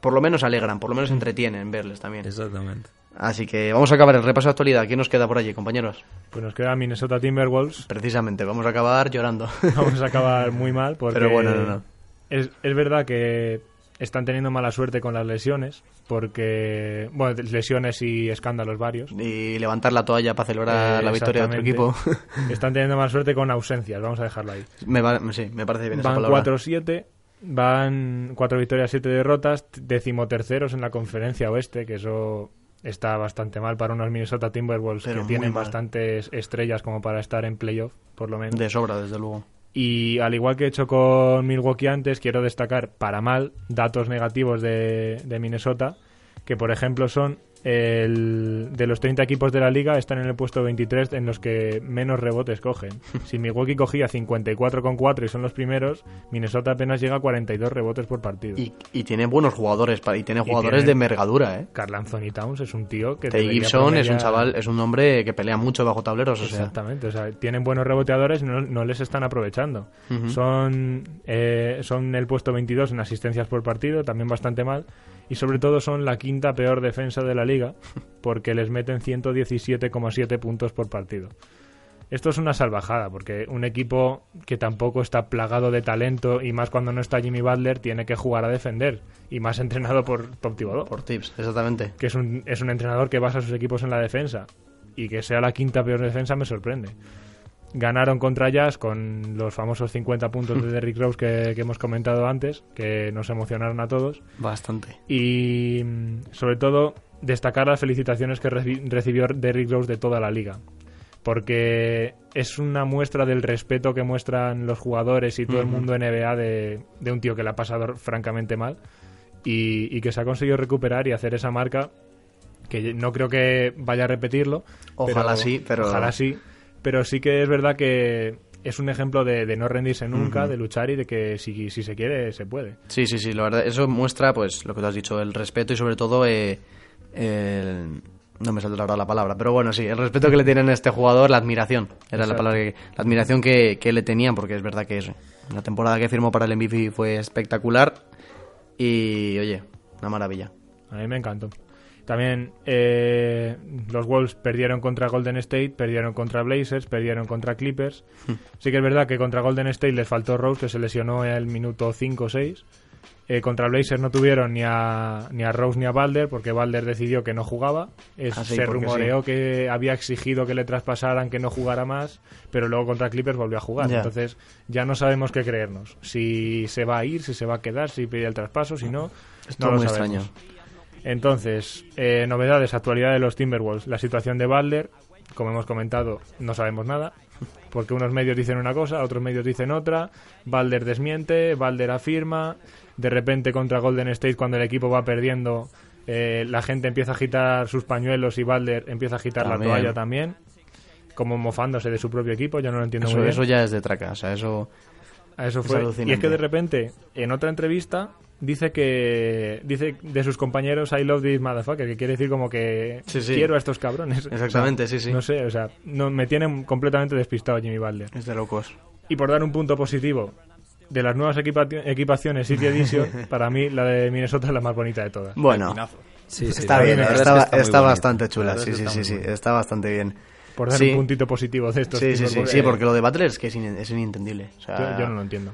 por lo menos alegran, por lo menos entretienen verles también. Exactamente. Así que vamos a acabar el repaso de actualidad. ¿Quién nos queda por allí, compañeros? Pues nos queda Minnesota Timberwolves. Precisamente, vamos a acabar llorando. Vamos a acabar muy mal porque Pero bueno, no, no. Es, es verdad que están teniendo mala suerte con las lesiones porque, bueno, lesiones y escándalos varios. Y levantar la toalla para celebrar Eh, la victoria de otro equipo. Están teniendo mala suerte con ausencias, vamos a dejarlo ahí. me va- sí, me parece bien Van palabra. 4-7, van 4 victorias, 7 derrotas, decimoterceros en la conferencia oeste, que eso está bastante mal para unos Minnesota Timberwolves Pero que tienen mal. bastantes estrellas como para estar en playoff, por lo menos. De sobra, desde luego. Y al igual que he hecho con Milwaukee antes, quiero destacar para mal datos negativos de, de Minnesota, que por ejemplo son el, de los 30 equipos de la liga están en el puesto 23 en los que menos rebotes cogen. Si Milwaukee cogía 54,4 y son los primeros, Minnesota apenas llega a 42 rebotes por partido. Y, y tiene buenos jugadores, y tiene Y jugadores tiene- de envergadura, ¿eh? Carl Anthony Towns es un tío que Tay Gibson es un promediar- chaval, es un hombre que pelea mucho bajo tableros, o sea. Exactamente, o sea, tienen buenos reboteadores y no, no les están aprovechando. Son eh, son el puesto 22 en asistencias por partido, también bastante mal. Y sobre todo son la quinta peor defensa de la liga, porque les meten 117,7 puntos por partido. Esto es una salvajada, porque un equipo que tampoco está plagado de talento, y más cuando no está Jimmy Butler, tiene que jugar a defender, y más entrenado por Top Thibodeau Por tips, exactamente. que es un, es un entrenador que basa sus equipos en la defensa y que sea la quinta peor defensa me sorprende. Ganaron contra Jazz con los famosos 50 puntos de Derrick Rose que, que hemos comentado antes, que nos emocionaron a todos. Bastante. Y mm, sobre todo destacar las felicitaciones que reci- recibió Derrick Rose de toda la liga. Porque es una muestra del respeto que muestran los jugadores y todo el mundo NBA de, de un tío que le ha pasado francamente mal y, y que se ha conseguido recuperar y hacer esa marca que no creo que vaya a repetirlo. Ojalá sí, pero- Ojalá sí, pero sí que es verdad que es un ejemplo de, de no rendirse nunca, de luchar y de que si, si se quiere, se puede. Sí, sí, sí, la verdad, eso muestra, pues, lo que tú has dicho, el respeto y sobre todo eh, el... No me saldrá ahora la palabra, pero bueno, sí, el respeto que le tienen a este jugador, la admiración, era la palabra que... La admiración que, que le tenían, porque es verdad que eso, la temporada que firmó para el MVP fue espectacular y, oye, una maravilla. A mí me encantó. También eh, los Wolves perdieron contra Golden State, perdieron contra Blazers, perdieron contra Clippers. Sí que es verdad que contra Golden State les faltó Rose, que se lesionó en el minuto 5 o 6. Eh, contra Blazers no tuvieron ni a, ni a Rose ni a Balder, porque Balder decidió que no jugaba. Es- Ah, sí, se rumoreó que había exigido que le traspasaran, que no jugara más, pero luego contra Clippers volvió a jugar. Ya. Entonces ya no sabemos qué creernos. Si se va a ir, si se va a quedar, si pide el traspaso, si no, Es no todo lo muy sabemos. extraño. Entonces, eh, novedades, actualidad de los Timberwolves. La situación de Balder, como hemos comentado, no sabemos nada. Porque unos medios dicen una cosa, otros medios dicen otra. Balder desmiente, Balder afirma. De repente contra Golden State, cuando el equipo va perdiendo, eh, la gente empieza a agitar sus pañuelos y Balder empieza a agitar También. la toalla también. Como mofándose de su propio equipo, yo no lo entiendo Eso, muy bien. eso ya es de traca, o sea, eso... A eso Es fue. y es que de repente, en otra entrevista, dice que dice de sus compañeros I love this motherfucker, que quiere decir como que Sí, sí. quiero a estos cabrones. Exactamente, O sea, sí, sí. No sé, o sea, no, me tienen completamente despistado Jimmy Butler. Es de locos. Y por dar un punto positivo, de las nuevas equipa- equipaciones City Edition, para mí la de Minnesota es la más bonita de todas. Bueno, Sí, sí, está bien, es está, está está bastante La chula, sí, es sí, sí, sí, está bastante bien. Por dar Sí. un puntito positivo de estos Sí, sí, sí, porque sí, porque lo de Butler es que es, in- es inentendible. O sea, yo, yo no lo entiendo.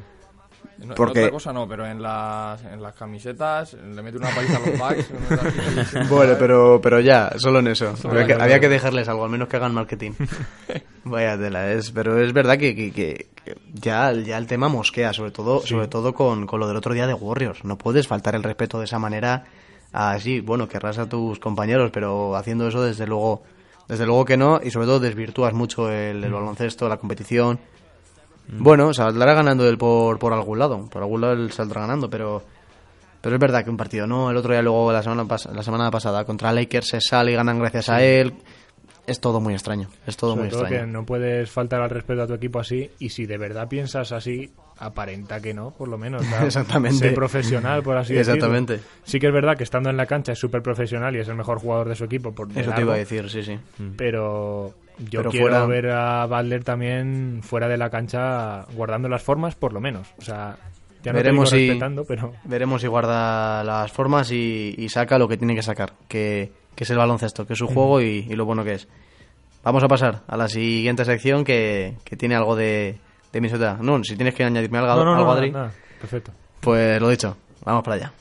En- en Porque- otra cosa no, pero en las, en las camisetas le mete una paliza a los no así. Bueno, pero, pero ya, solo en eso. Solo había, que, había que dejarles algo, al menos que hagan marketing. Vaya tela, es, pero es verdad que, que- que- ya, ya el tema mosquea, sobre todo, sobre todo con, con lo del otro día de Warriors. No puedes faltar el respeto de esa manera. Así, bueno, querrás a tus compañeros, pero haciendo eso, desde luego, desde luego que no, y sobre todo desvirtúas mucho el, el baloncesto, la competición. Bueno, saldrá ganando él por, por algún lado, por algún lado él saldrá ganando, pero pero es verdad que un partido, ¿no? El otro día luego la semana pas- la semana pasada contra Lakers se sale y ganan gracias a él. Es todo muy extraño, es todo Sobre muy todo extraño. que no puedes faltar al respeto a tu equipo así y si de verdad piensas así, aparenta que no, por lo menos. ¿no? Exactamente. Sé profesional, por así Exactamente. decirlo. Sí que es verdad que estando en la cancha es súper profesional y es el mejor jugador de su equipo. Por Eso te iba a decir, sí, sí. Pero yo Pero quiero fuera- ver a Butler también fuera de la cancha guardando las formas, por lo menos. O sea, ya no Veremos te digo si respetando, pero... veremos si guarda las formas y, y saca lo que tiene que sacar, que, que es el baloncesto, que es su juego y, y lo bueno que es. Vamos a pasar a la siguiente sección que, que tiene algo de, de. No, si tienes que añadirme algo, No, no, algo no, Adri, perfecto. pues lo dicho, vamos para allá.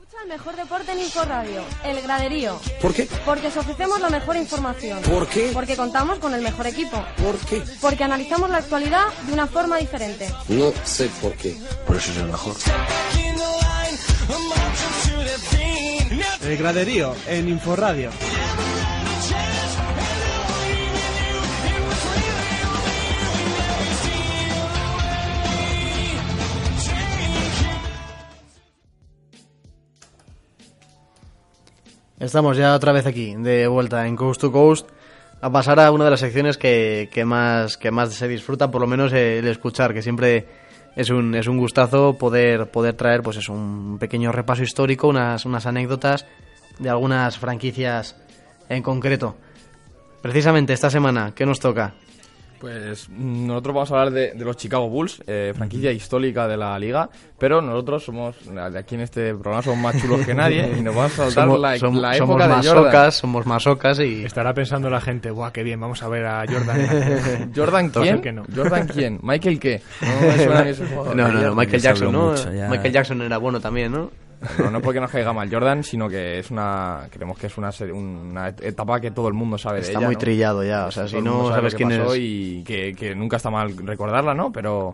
Escucha el mejor deporte en Inforadio, El Graderío. ¿Por qué? Porque os ofrecemos la mejor información. ¿Por qué? Porque contamos con el mejor equipo. ¿Por qué? Porque analizamos la actualidad de una forma diferente. No sé por qué. Por eso es el mejor. El graderío en Inforadio. Estamos ya otra vez aquí, de vuelta en Coast to Coast, a pasar a una de las secciones que, que más, que más se disfruta, por lo menos el escuchar, que siempre es un, es un gustazo poder, poder traer pues eso, un pequeño repaso histórico, unas, unas anécdotas de algunas franquicias en concreto. Precisamente esta semana, ¿qué nos toca? Pues nosotros vamos a hablar de, de los Chicago Bulls, eh, franquicia histórica de la liga, pero nosotros somos, de aquí en este programa, somos más chulos que nadie y nos vamos a saltar Somos, la, som- la somos época de más Jordan. socas, somos más socas y... Estará pensando la gente, ¡buah, qué bien! Vamos a ver a Jordan. ¿Jordan quién? que no. ¿Jordan quién? ¿Michael qué? No me suena a mí ese jugador. No, no, no, Michael Jackson, ¿no? mucho. Michael Jackson era bueno también, ¿no? No, no porque nos caiga mal Jordan, sino que es una. Creemos que es una, una etapa que todo el mundo sabe de Está ella, muy ¿no? trillado ya, o sea, si no sabe sabes quién pasó es... Y que, que nunca está mal recordarla, ¿no? Pero.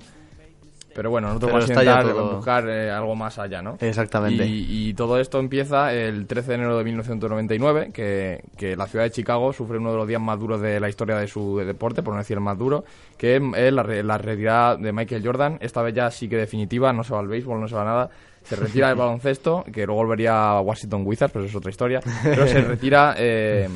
Pero bueno, nosotros vamos a está intentar todo- buscar eh, algo más allá, ¿no? Exactamente. Y, y todo esto empieza el 13 de enero de 1999, que, que la ciudad de Chicago sufre uno de los días más duros de la historia de su deporte, por no decir el más duro, que es la, la retirada de Michael Jordan. Esta vez ya sí que definitiva, no se va al béisbol, no se va a nada. Se retira del baloncesto, que luego volvería a Washington Wizards, pero eso es otra historia. Pero se retira... eh,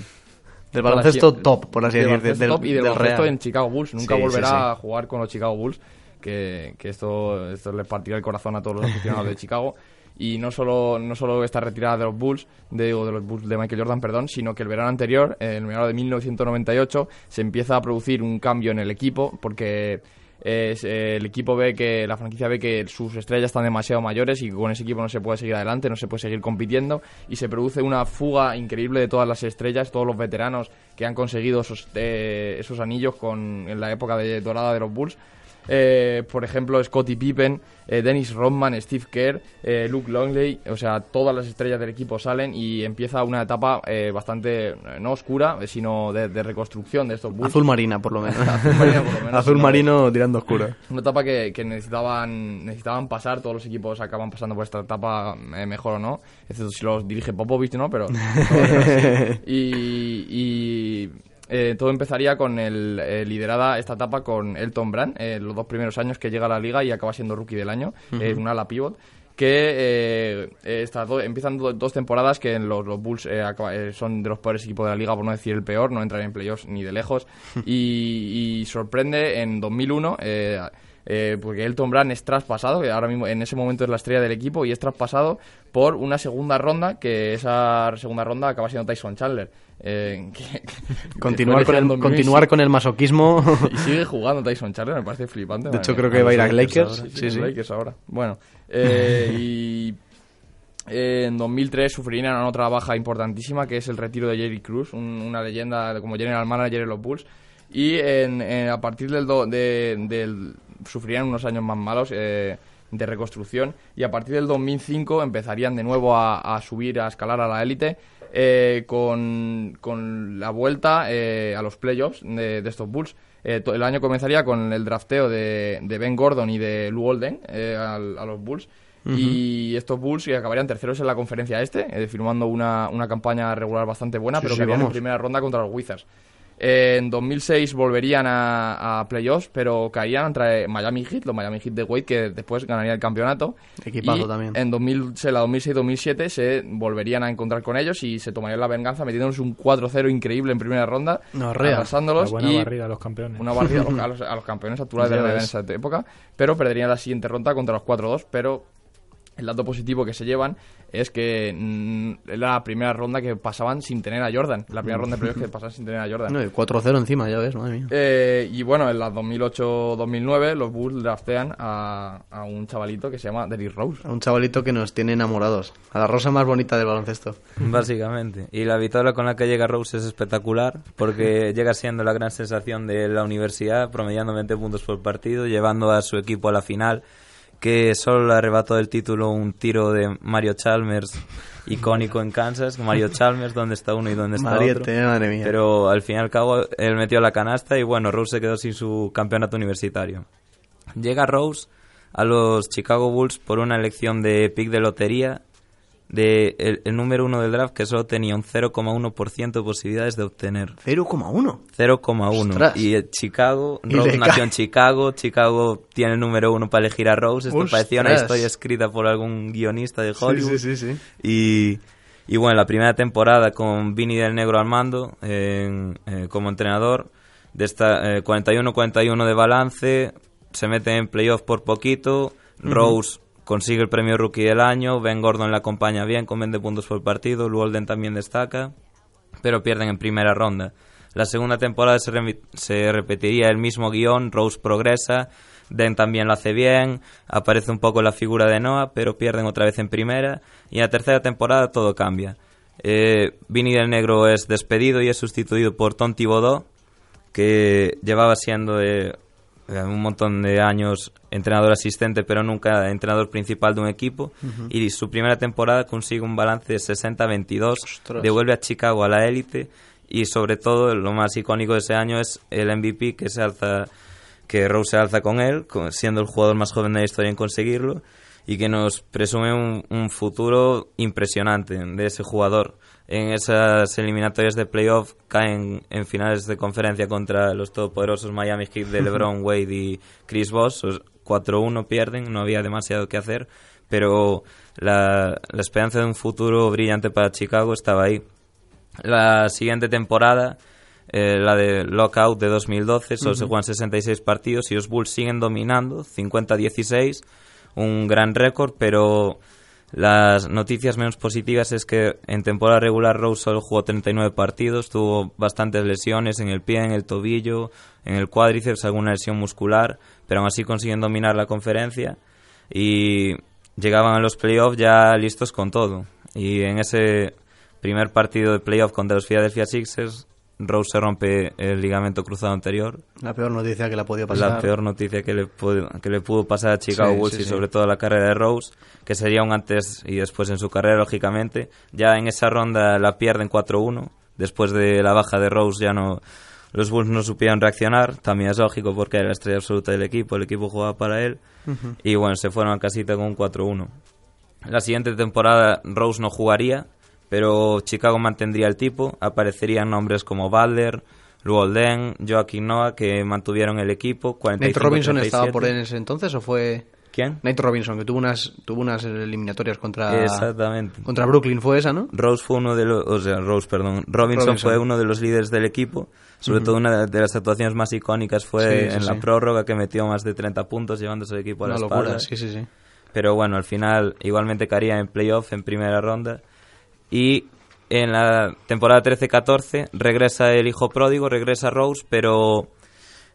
Del baloncesto top, por así del decir, baloncesto del- top y del, del baloncesto en Chicago Bulls. Nunca Sí, volverá sí. a jugar con los Chicago Bulls, que, que esto, esto les partirá el corazón a todos los aficionados de Chicago. Y no solo, no solo esta retirada de los Bulls, de, digo, de los Bulls de Michael Jordan, perdón, sino que el verano anterior, en el verano de 1998, se empieza a producir un cambio en el equipo, porque eh, el equipo ve que, la franquicia ve que sus estrellas están demasiado mayores y con ese equipo no se puede seguir adelante, no se puede seguir compitiendo y se produce una fuga increíble de todas las estrellas, todos los veteranos que han conseguido esos, eh, esos anillos con, en la época de, dorada de los Bulls. Eh, por ejemplo, Scottie Pippen, eh, Dennis Rodman, Steve Kerr, eh, Luke Longley, o sea, todas las estrellas del equipo salen y empieza una etapa bastante, no oscura, sino de, de reconstrucción de estos Bulls. Azul marina, por lo menos. Azul marina, por lo menos, Azul no, marino tirando oscuro. Una etapa que, que necesitaban necesitaban pasar, todos los equipos acaban pasando por esta etapa, mejor o no, excepto si los dirige Popovich, ¿no? Pero... sí. y, y, eh, todo empezaría con el eh, liderada esta etapa con Elton Brand, eh, los dos primeros años que llega a la liga y acaba siendo rookie del año, Ujú. eh, un ala pivot que eh, estas do- empiezan do- dos temporadas que en los, los Bulls eh, eh, son de los peores equipos de la liga, por no decir el peor, no entran en playoffs ni de lejos. y, y sorprende en 2001, eh, porque Elton Brand es traspasado, que ahora mismo en ese momento es la estrella del equipo, y es traspasado por una segunda ronda, que esa segunda ronda acaba siendo Tyson Chandler. eh, que- Continuar, con el, elegido en 2006. continuar con el masoquismo. Y sigue jugando Tyson Chandler, me parece flipante. De hecho, creo que va a ir a Lakers. ahora. Sí, sí. Lakers ahora. Bueno, eh, y en 2003 sufrirían otra baja importantísima, que es el retiro de Jerry Cruz, un- una leyenda como general manager en los Bulls. Y en- en- a partir del, do- de- del- sufrirían unos años más malos eh, de reconstrucción y a partir del 2005 empezarían de nuevo a, a subir, a escalar a la élite eh, con, con la vuelta eh, a los playoffs de, de estos Bulls. Eh, el año comenzaría con el drafteo de, de Ben Gordon y de Lou Olden eh, al- a los Bulls. Y estos Bulls que acabarían terceros en la conferencia este, eh, firmando una, una campaña regular bastante buena, Sí, pero sí, que en primera ronda contra los Wizards. Eh, en 2006 volverían a, a playoffs, pero caían entre Miami Heat, los Miami Heat de Wade, que después ganaría el campeonato. Equipazo Y también. En 2000, se- la 2006-2007 se volverían a encontrar con ellos y se tomarían la venganza metiéndonos un 4-0 increíble en primera ronda, No, arrasándolos. Una buena y barrida a los campeones. Una barrida a los, a campeones actuales de la en esa época, pero perderían la siguiente ronda contra los 4-2, pero el dato positivo que se llevan es que mm, era la primera ronda que pasaban sin tener a Jordan. La primera ronda de playoffs que pasaban sin tener a Jordan. No, y 4-0 encima, ya ves, madre mía. Eh, y bueno, en la 2008-2009 los Bulls draftean a, a un chavalito que se llama Derrick Rose. A un chavalito que nos tiene enamorados. A la rosa más bonita del baloncesto. Básicamente. Y la victoria con la que llega Rose es espectacular porque llega siendo la gran sensación de la universidad, promediando 20 puntos por partido, llevando a su equipo a la final, que solo le arrebató el título un tiro de Mario Chalmers icónico en Kansas. Mario Chalmers, ¿dónde está uno y dónde está Mariette, otro? madre mía. Pero al fin y al cabo él metió la canasta y bueno, Rose se quedó sin su campeonato universitario. Llega Rose a los Chicago Bulls por una elección de pick de lotería de el, el número uno del draft que solo tenía un 0,1% de posibilidades de obtener. 0,1. 0,1. Ostras. Y eh, Chicago, Y Rose nació en Chicago, Chicago tiene el número uno para elegir a Rose. Esto parecía una Ostras. historia escrita por algún guionista de Sí, Hollywood. sí, sí, sí. Y, y bueno, la primera temporada con Vini del Negro al mando en- eh, como entrenador, de esta eh, 41-41 de balance, se mete en playoff por poquito. Rose consigue el premio Rookie del año, Ben Gordon le acompaña bien con 20 puntos por partido, Lou Olden también destaca, pero pierden en primera ronda. La segunda temporada se, repetiría el mismo guion, Rose progresa, Den también lo hace bien, aparece un poco la figura de Noah, pero pierden otra vez en primera, y en la tercera temporada todo cambia. Eh, Vinny del Negro es despedido y es sustituido por Tom Thibodeau, que llevaba siendo eh, un montón de años entrenador asistente, pero nunca entrenador principal de un equipo. Ujú. Y su primera temporada consigue un balance de 60-22, Ostras. devuelve a Chicago a la élite y sobre todo lo más icónico de ese año es el MVP que se alza que Rose se alza con él, siendo el jugador más joven de la historia en conseguirlo y que nos presume un, un futuro impresionante de ese jugador. En esas eliminatorias de playoff caen en finales de conferencia contra los todopoderosos Miami Heat de LeBron, Wade y Chris Bosh. Os- 4-1 pierden, no había demasiado que hacer, pero la, la esperanza de un futuro brillante para Chicago estaba ahí. La siguiente temporada, eh, la de Lockout de 2012, solo se Ujú. juegan 66 partidos y los Bulls siguen dominando, 50-16, un gran récord, pero las noticias menos positivas es que en temporada regular Rose solo jugó 39 partidos, tuvo bastantes lesiones en el pie, en el tobillo, en el cuádriceps, alguna lesión muscular, pero aún así consiguen dominar la conferencia y llegaban a los playoffs ya listos con todo. Y en ese primer partido de playoff contra los Philadelphia Sixers, Rose se rompe el ligamento cruzado anterior. La peor noticia que la podía pasar. La peor noticia que le, pudo, que le pudo pasar a Chicago Sí, Bulls sí, y sí. sobre todo la carrera de Rose, que sería un antes y después en su carrera, lógicamente. Ya en esa ronda la pierden 4-1. Después de la baja de Rose ya no... Los Bulls no supieron reaccionar. También es lógico porque era la estrella absoluta del equipo. El equipo jugaba para él. Ujú. Y bueno, se fueron a casita con un 4-1. La siguiente temporada Rose no jugaría, pero Chicago mantendría el tipo. Aparecerían nombres como Butler, Lou Olden, Joaquín Noah, que mantuvieron el equipo. 45, ¿Nate Robinson 37. estaba por en ese entonces o fue...? ¿Quién? Nate Robinson, que tuvo unas, tuvo unas eliminatorias contra... Exactamente. Contra Brooklyn, ¿fue esa, no? Rose fue uno de los, o sea, Rose, perdón, Robinson, Robinson. fue uno de los líderes del equipo. Sobre todo una de las actuaciones más icónicas fue Sí, sí, en la prórroga que metió más de 30 puntos llevándose el equipo a Una la locura, espalda. sí, sí, sí. Pero bueno, al final igualmente caería en playoff en primera ronda. Y en la temporada 13-14 regresa el hijo pródigo, regresa Rose, pero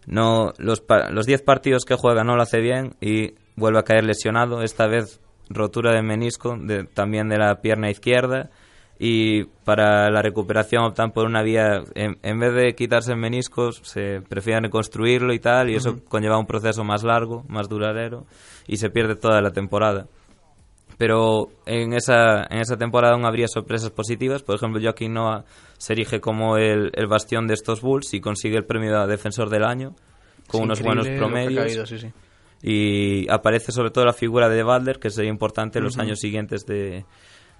no los, pa- los 10 partidos que juega no lo hace bien y vuelve a caer lesionado. Esta vez rotura de menisco de- también de la pierna izquierda y para la recuperación optan por una vía, en, en vez de quitarse el menisco, se prefieren reconstruirlo y tal, y eso conlleva un proceso más largo, más duradero, y se pierde toda la temporada. Pero en esa, en esa temporada aún habría sorpresas positivas. Por ejemplo, Joaquín Noah se erige como el, el bastión de estos Bulls y consigue el premio a Defensor del Año con unos buenos promedios. caído, sí, sí. Y aparece sobre todo la figura de Butler, que sería importante en los Ujú. años siguientes de,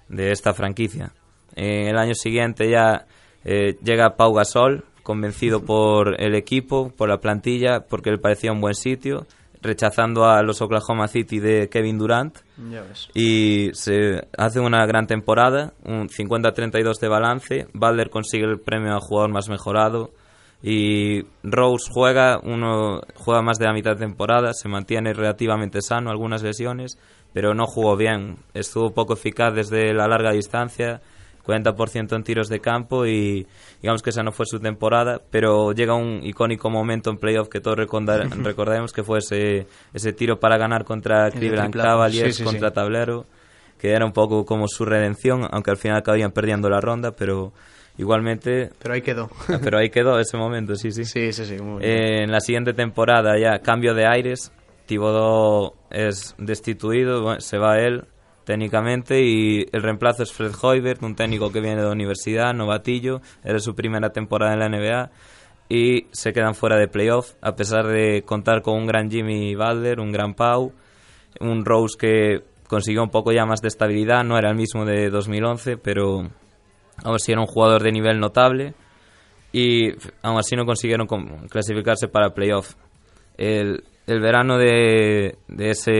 de esta franquicia. En el año siguiente ya eh, llega Pau Gasol, convencido por el equipo, por la plantilla, porque le parecía un buen sitio, rechazando a los Oklahoma City de Kevin Durant. Ya ves. Y se hace una gran temporada, un 50-32 de balance. Butler consigue el premio a jugador más mejorado. Y Rose juega, uno, juega más de la mitad de temporada, se mantiene relativamente sano, algunas lesiones, pero no jugó bien. Estuvo poco eficaz desde la larga distancia, 40% en tiros de campo y digamos que esa no fue su temporada, pero llega un icónico momento en playoff que todos recorda- recordaremos que fue ese, ese tiro para ganar contra El Cleveland Cavaliers sí, sí, contra sí. tablero, que era un poco como su redención, aunque al final acabarían perdiendo la ronda, pero igualmente... Pero ahí quedó. pero ahí quedó ese momento, sí, sí. Sí, sí, sí. Eh, en la siguiente temporada ya cambio de aires, Thibodeau es destituido, bueno, se va él técnicamente y el reemplazo es Fred Hoiberg, un técnico que viene de la universidad, novatillo, era su primera temporada en la NBA y se quedan fuera de playoff a pesar de contar con un gran Jimmy Butler, un gran Pau, un Rose que consiguió un poco ya más de estabilidad, no era el mismo de 2011, pero aún así era un jugador de nivel notable y aún así no consiguieron clasificarse para playoff. El verano de, de, ese,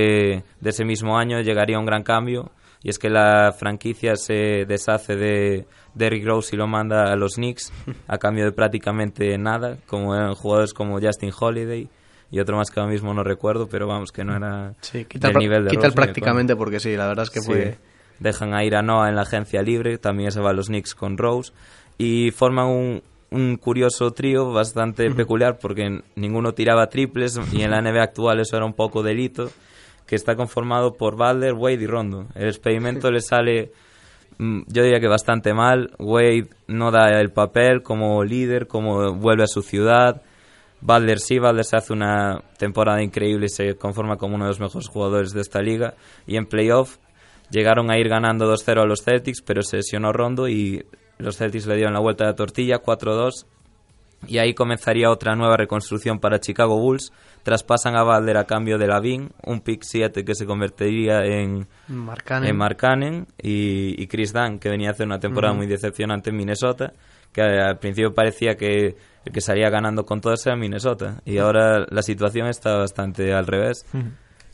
de ese mismo año llegaría un gran cambio y es que la franquicia se deshace de Derrick Rose y lo manda a los Knicks a cambio de prácticamente nada, como eran jugadores como Justin Holiday y otro más que ahora mismo no recuerdo, pero vamos, que no era Sí, quita, del el, nivel de quita Rose prácticamente porque sí, la verdad es que Sí. fue... Dejan a ir a Noah en la agencia libre, también se va a los Knicks con Rose y forman un, un curioso trío bastante peculiar porque ninguno tiraba triples y en la NBA actual eso era un poco delito, que está conformado por Butler, Wade y Rondo. El experimento le sale, mm, yo diría que bastante mal. Wade no da el papel como líder, como vuelve a su ciudad. Butler sí, Butler se hace una temporada increíble y se conforma como uno de los mejores jugadores de esta liga. Y en playoff llegaron a ir ganando 2-0 a los Celtics, pero se lesionó Rondo y los Celtics le dieron la vuelta de la tortilla, 4-2. Y ahí comenzaría otra nueva reconstrucción para Chicago Bulls. Traspasan a Butler a cambio de Lavin, un pick 7 que se convertiría en Markkanen. en Markkanen y, y Chris Dunn, que venía a hacer una temporada muy decepcionante en Minnesota, que al principio parecía que el que salía ganando con todo era Minnesota. Y ahora la situación está bastante al revés.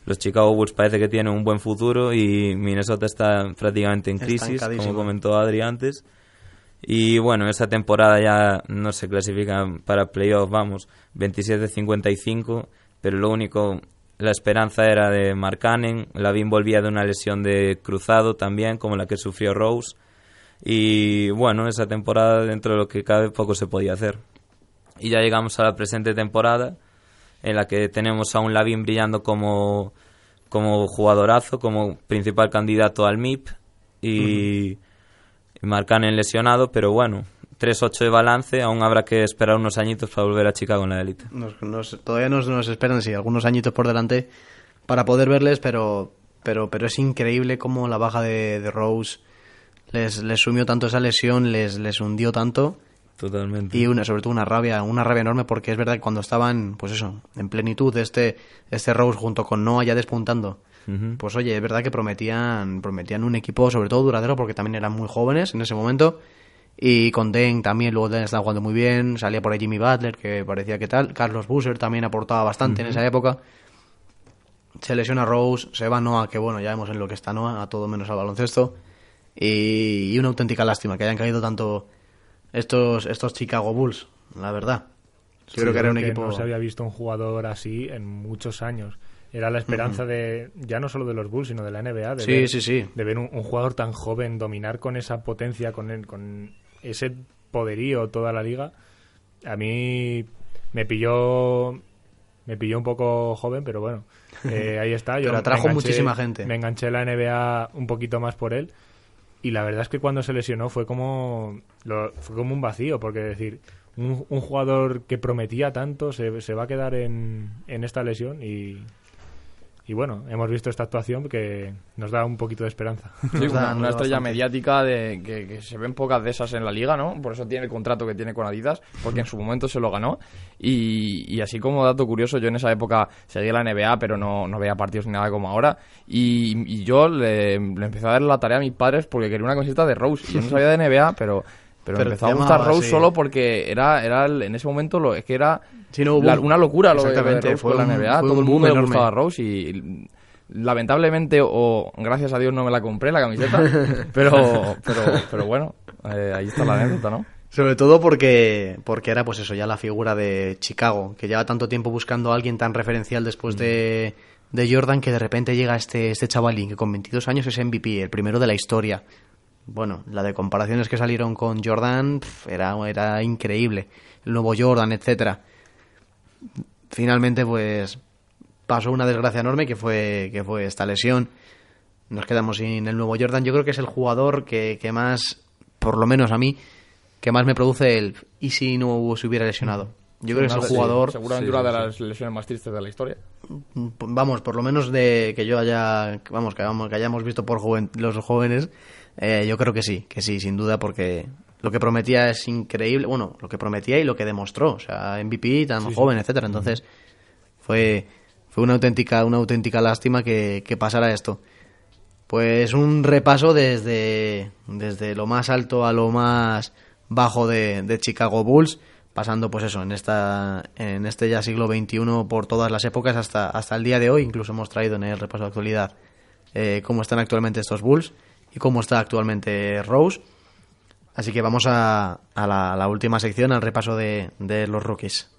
Los Chicago Bulls parece que tienen un buen futuro y Minnesota está prácticamente en crisis, como comentó Adri antes. Y bueno, esta temporada ya no se clasifican para playoff, vamos, 27-55, pero lo único, la esperanza era de Markkanen, Lavin volvía de una lesión de cruzado también, como la que sufrió Rose, y bueno, esa temporada dentro de lo que cabe poco se podía hacer. Y ya llegamos a la presente temporada, en la que tenemos a un Lavin brillando como, como jugadorazo, como principal candidato al MIP, y Markkanen lesionado, pero bueno, 3-8 de balance, aún habrá que esperar unos añitos para volver a Chicago en la élite. Nos- nos- todavía nos, nos esperan, sí, algunos añitos por delante para poder verles, pero, pero, pero es increíble cómo la baja de, de Rose les, les sumió tanto esa lesión, les, les hundió tanto. Totalmente. Y una, sobre todo una rabia, una rabia enorme porque es verdad que cuando estaban, pues eso, en plenitud este, este Rose junto con Noah ya despuntando, Pues oye, es verdad que prometían, prometían un equipo sobre todo duradero porque también eran muy jóvenes en ese momento. Y con Den también, luego Den estaba jugando muy bien, salía por ahí Jimmy Butler, que parecía que tal. Carlos Busser también aportaba bastante en esa época. Se lesiona Rose, se va Noah, que bueno, ya vemos en lo que está Noah, a todo menos al baloncesto. Y, y una auténtica lástima que hayan caído tanto estos, estos Chicago Bulls, la verdad. Yo Sí, creo que era un equipo... No se había visto un jugador así en muchos años. Era la esperanza de, ya no solo de los Bulls, sino de la NBA. De Sí, ver, sí, sí. De ver un, un jugador tan joven dominar con esa potencia, con, el- con ese poderío toda la liga. A mí me pilló Me pilló un poco joven, pero bueno, eh, ahí está. Yo pero atrajo muchísima gente. Me enganché la NBA un poquito más por él. Y la verdad es que cuando se lesionó fue como, fue como un vacío, porque decir, un, un jugador que prometía tanto se, se va a quedar en, en esta lesión y, y bueno, hemos visto esta actuación que nos da un poquito de esperanza. Sí, una, estrella mediática de que, se ven pocas de esas en la liga, ¿no? Por eso tiene el contrato que tiene con Adidas, porque en su momento se lo ganó. Y, así como dato curioso, yo en esa época seguía la NBA, pero no, no veía partidos ni nada como ahora. Y, yo le, empecé a dar la tarea a mis padres porque quería una camiseta de Rose. Y yo no sabía de NBA, pero pero, empezó a gustar Rose solo porque era, era en ese momento lo, es que era una locura lo de Rose fue la NBA. Todo el mundo le gustaba Rose y lamentablemente o gracias a Dios no me la compré la camiseta, pero, pero, pero bueno, eh, ahí está la anécdota, ¿no? Sobre todo porque, porque era pues eso, ya la figura de Chicago, que lleva tanto tiempo buscando a alguien tan referencial después de, de Jordan que de repente llega este, este chavalín que con 22 años es MVP, el primero de la historia bueno, la de comparaciones que salieron con Jordan era, era increíble. El nuevo Jordan, etcétera. Finalmente, pues pasó una desgracia enorme que fue, que fue esta lesión. Nos quedamos sin el nuevo Jordan. Yo creo que es el jugador que, que más, por lo menos a mí, que más me produce el y si no se hubiera lesionado. Yo creo que es el jugador. seguramente una de las lesiones más tristes de la historia. Vamos, por lo menos de que yo haya. Vamos, que, que hayamos visto por los jóvenes eh, yo creo que sí, que sí, sin duda, porque lo que prometía es increíble. Bueno, lo que prometía y lo que demostró. O sea, MVP tan joven, etcétera. Entonces, fue, fue una auténtica, una auténtica lástima que, pasara esto. Pues un repaso desde, desde lo más alto a lo más bajo de, de Chicago Bulls, pasando pues eso, en esta, en este ya siglo XXI por todas las épocas hasta, hasta el día de hoy, incluso hemos traído en el repaso de actualidad eh, cómo están actualmente estos Bulls y cómo está actualmente Rose. Así que vamos a, la, última sección, al repaso de, los rookies.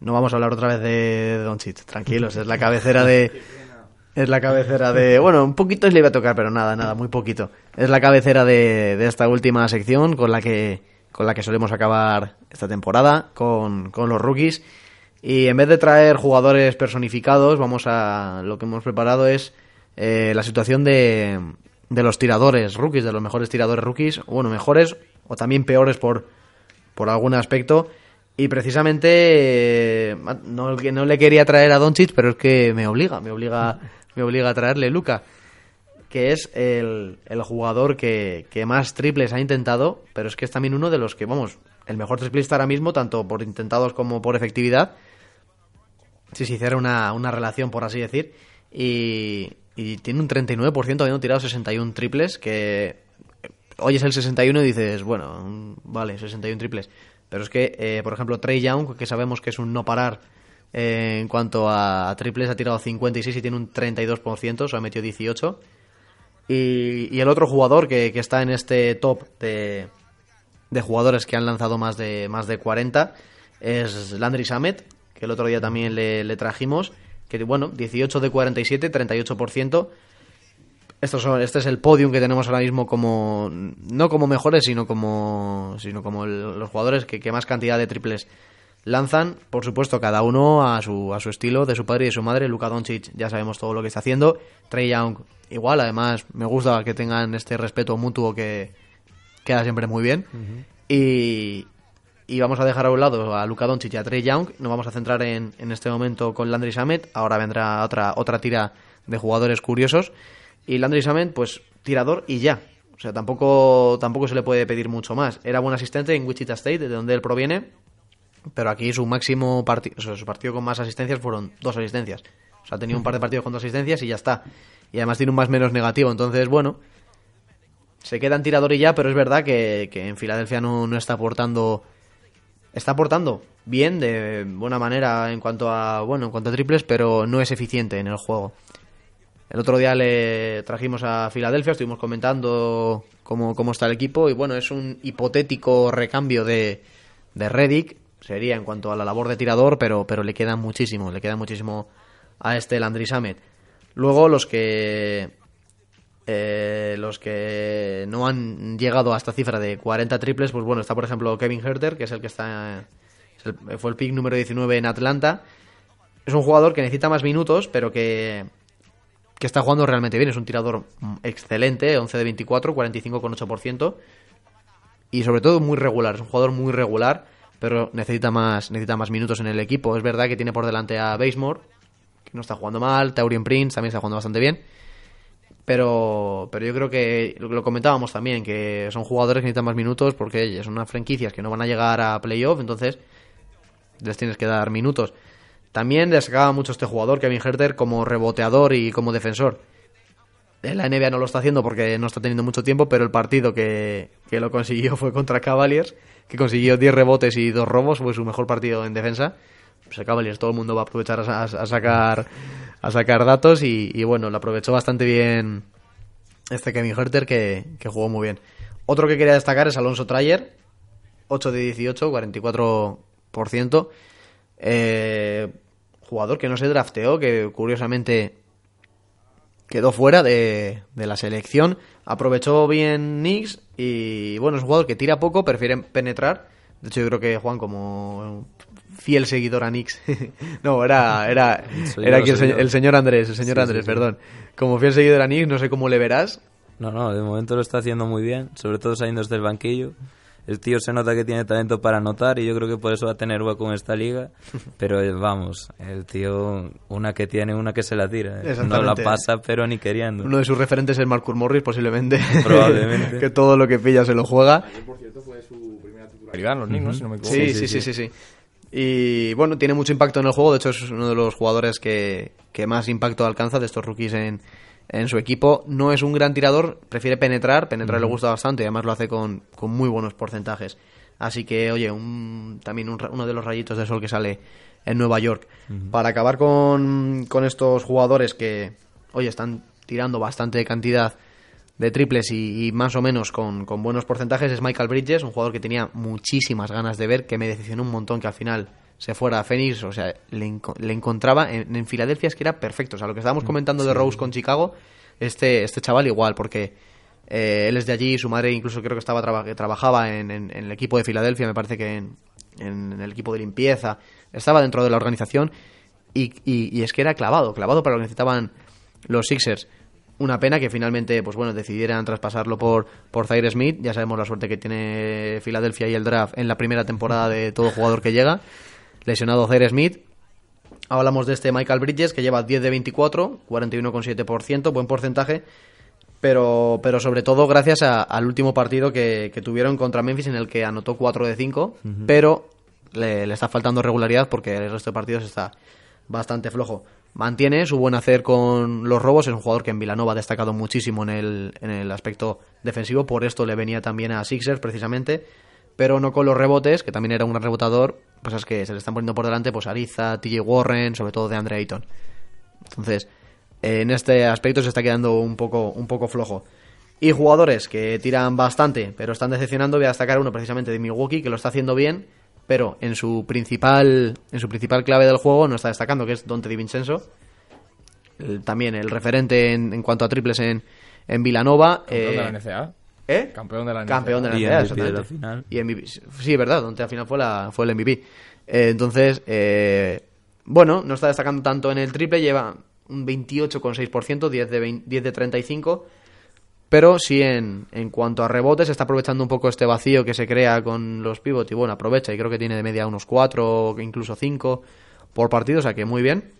No vamos a hablar otra vez de Doncic, tranquilos, es la cabecera de... Es la cabecera de... Bueno, un poquito le iba a tocar, pero nada, nada, muy poquito. Es la cabecera de, de esta última sección con la que con la que solemos acabar esta temporada, con, con los rookies. Y en vez de traer jugadores personificados, vamos a... Lo que hemos preparado es eh, la situación de, de los tiradores rookies, de los mejores tiradores rookies, bueno, mejores o también peores por, por algún aspecto. Y precisamente eh, no, no le quería traer a Doncic, pero es que me obliga, me obliga, me obliga a traerle Luca, que es el, el jugador que, que, más triples ha intentado, pero es que es también uno de los que, vamos, el mejor triplista ahora mismo, tanto por intentados como por efectividad, si se hiciera una, una relación, por así decir, y, y tiene un 39% habiendo tirado 61 triples, que oyes el 61 y dices, bueno, vale, 61 triples pero es que, eh, por ejemplo, Trey Young, que sabemos que es un no parar eh, en cuanto a, triples, ha tirado 56 y tiene un 32%, o sea, ha metido 18. Y, y el otro jugador que, está en este top de, de jugadores que han lanzado más de, más de 40 es Landry Samet, que el otro día también le, le trajimos, que bueno, 18 de 47, 38%. Estos son, este es el podium que tenemos ahora mismo como no como mejores sino como sino como los jugadores que, más cantidad de triples lanzan. Por supuesto cada uno a su a su estilo de su padre y de su madre. Luka Doncic ya sabemos todo lo que está haciendo. Trey Young igual además me gusta que tengan este respeto mutuo que queda siempre muy bien. Y y vamos a dejar a un lado a Luka Doncic y a Trey Young. Nos vamos a centrar en, en este momento con Landry Samet ahora vendrá otra otra tira de jugadores curiosos y Landry Samet, pues tirador y ya. O sea, tampoco, tampoco se le puede pedir mucho más. Era buen asistente en Wichita State, de donde él proviene, pero aquí su máximo partido, o sea, su partido con más asistencias fueron dos asistencias. O sea, ha tenido un par de partidos con dos asistencias y ya está. Y además tiene un más menos negativo. Entonces, bueno, se queda en tirador y ya, pero es verdad que, en Filadelfia no, no, está aportando. Está aportando bien, de buena manera en cuanto a. Bueno, en cuanto a triples, pero no es eficiente en el juego. El otro día le trajimos a Filadelfia, estuvimos comentando cómo, cómo está el equipo. Y bueno, es un hipotético recambio de, de Reddick. Sería en cuanto a la labor de tirador, pero, pero le queda muchísimo. Le queda muchísimo a este Landry Samet. Luego los que eh, los que no han llegado a esta cifra de 40 triples, pues bueno, está por ejemplo Kevin Herter, que es el que está fue el pick número 19 en Atlanta. Es un jugador que necesita más minutos, pero que que está jugando realmente bien, es un tirador mm, excelente, 11 de 24, 45,8% y sobre todo muy regular, es un jugador muy regular, pero necesita más necesita más minutos en el equipo. Es verdad que tiene por delante a Basemore, que no está jugando mal, Taurian Prince también está jugando bastante bien. Pero, pero yo creo que lo, comentábamos también, que son jugadores que necesitan más minutos porque son unas franquicias que no van a llegar a playoff, entonces les tienes que dar minutos. También destacaba mucho este jugador, Kevin Herter, como reboteador y como defensor. En la NBA no lo está haciendo porque no está teniendo mucho tiempo, pero el partido que, que lo consiguió fue contra Cavaliers, que consiguió 10 rebotes y 2 robos, fue su mejor partido en defensa. Pues Cavaliers todo el mundo va a aprovechar a, sacar a sacar datos y, y bueno, lo aprovechó bastante bien este Kevin Herter que, que jugó muy bien. Otro que quería destacar es Alonso Trayer, 8 de 18, 44%. Eh, jugador que no se drafteó, que curiosamente quedó fuera de, de la selección. Aprovechó bien Knicks y bueno, es un jugador que tira poco, prefiere penetrar. De hecho, yo creo que Juan, como fiel seguidor a Knicks, no, era, era, Soy era aquí el, señor Andrés, el señor Sí, Andrés, sí, sí. perdón. Como fiel seguidor a Knicks, no sé cómo le verás. No, no, de momento lo está haciendo muy bien, sobre todo saliendo desde el banquillo. El tío se nota que tiene talento para anotar y yo creo que por eso va a tener hueco en esta liga. Pero eh, vamos, el tío, una que tiene, una que se la tira. eh. No la pasa, pero ni queriendo. Uno de sus referentes es Marcus Morris, posiblemente. Probablemente. que todo lo que pilla se lo juega. por cierto, fue su primera titularidad en los Knicks, ¿no? Si no me equivoco. Sí, sí, sí, sí, sí. Y bueno, tiene mucho impacto en el juego. De hecho, es uno de los jugadores que, que más impacto alcanza de estos rookies en, en su equipo. No es un gran tirador, prefiere penetrar. Penetrar le gusta bastante y además lo hace con, con muy buenos porcentajes. Así que, oye, un, también un uno de los rayitos de sol que sale en Nueva York. Para acabar con, con estos jugadores que, oye, están tirando bastante cantidad de triples y, y más o menos con, con buenos porcentajes es Michael Bridges, un jugador que tenía muchísimas ganas de ver, que me decepcionó un montón que al final se fuera a Phoenix, o sea, le, enco- le encontraba en, en Filadelfia es que era perfecto, o sea, lo que estábamos comentando de Rose con Chicago, este, este chaval igual, porque eh, él es de allí, su madre incluso creo que estaba traba- que trabajaba en, en- en el equipo de Filadelfia, me parece que en, en el equipo de limpieza, estaba dentro de la organización y, y- y es que era clavado, clavado para lo que necesitaban los Sixers. Una pena que finalmente, pues bueno, decidieran traspasarlo por, por Zaire Smith. Ya sabemos la suerte que tiene Filadelfia y el draft en la primera temporada de todo jugador que llega. Lesionado Zaire Smith. Hablamos de este Michael Bridges que lleva 10 de 24, 41,7%, buen porcentaje. Pero, pero sobre todo gracias a- al último partido que, que tuvieron contra Memphis en el que anotó 4 de 5, Ujú. pero le, le está faltando regularidad porque el resto de partidos está bastante flojo. Mantiene su buen hacer con los robos, es un jugador que en Villanova ha destacado muchísimo en el, en el aspecto defensivo, por esto le venía también a Sixers precisamente, pero no con los rebotes, que también era un gran rebotador, pues es que se le están poniendo por delante pues Ariza, TJ Warren, sobre todo de Andre Ayton. Entonces, en este aspecto se está quedando un poco, un poco flojo. Y jugadores que tiran bastante, pero están decepcionando, voy a destacar uno precisamente de Milwaukee, que lo está haciendo bien, pero en su principal, en su principal clave del juego no está destacando, que es Dante DiVincenzo. El- también el referente en, en cuanto a triples en, en eh, la NCAA. ¿Eh? Campeón de la NCAA. Campeón de la Y NCAA, MVP de la exactamente. final. Y MVP. Sí, verdad, donde al final fue, la, fue el MVP. Eh, entonces, eh, bueno, no está destacando tanto en el triple, lleva un 28,6%, 10 de, 20 10 de 35. Pero sí en, en cuanto a rebotes, está aprovechando un poco este vacío que se crea con los pivots. Y bueno, aprovecha y creo que tiene de media unos 4, incluso 5 por partido, o sea que muy bien.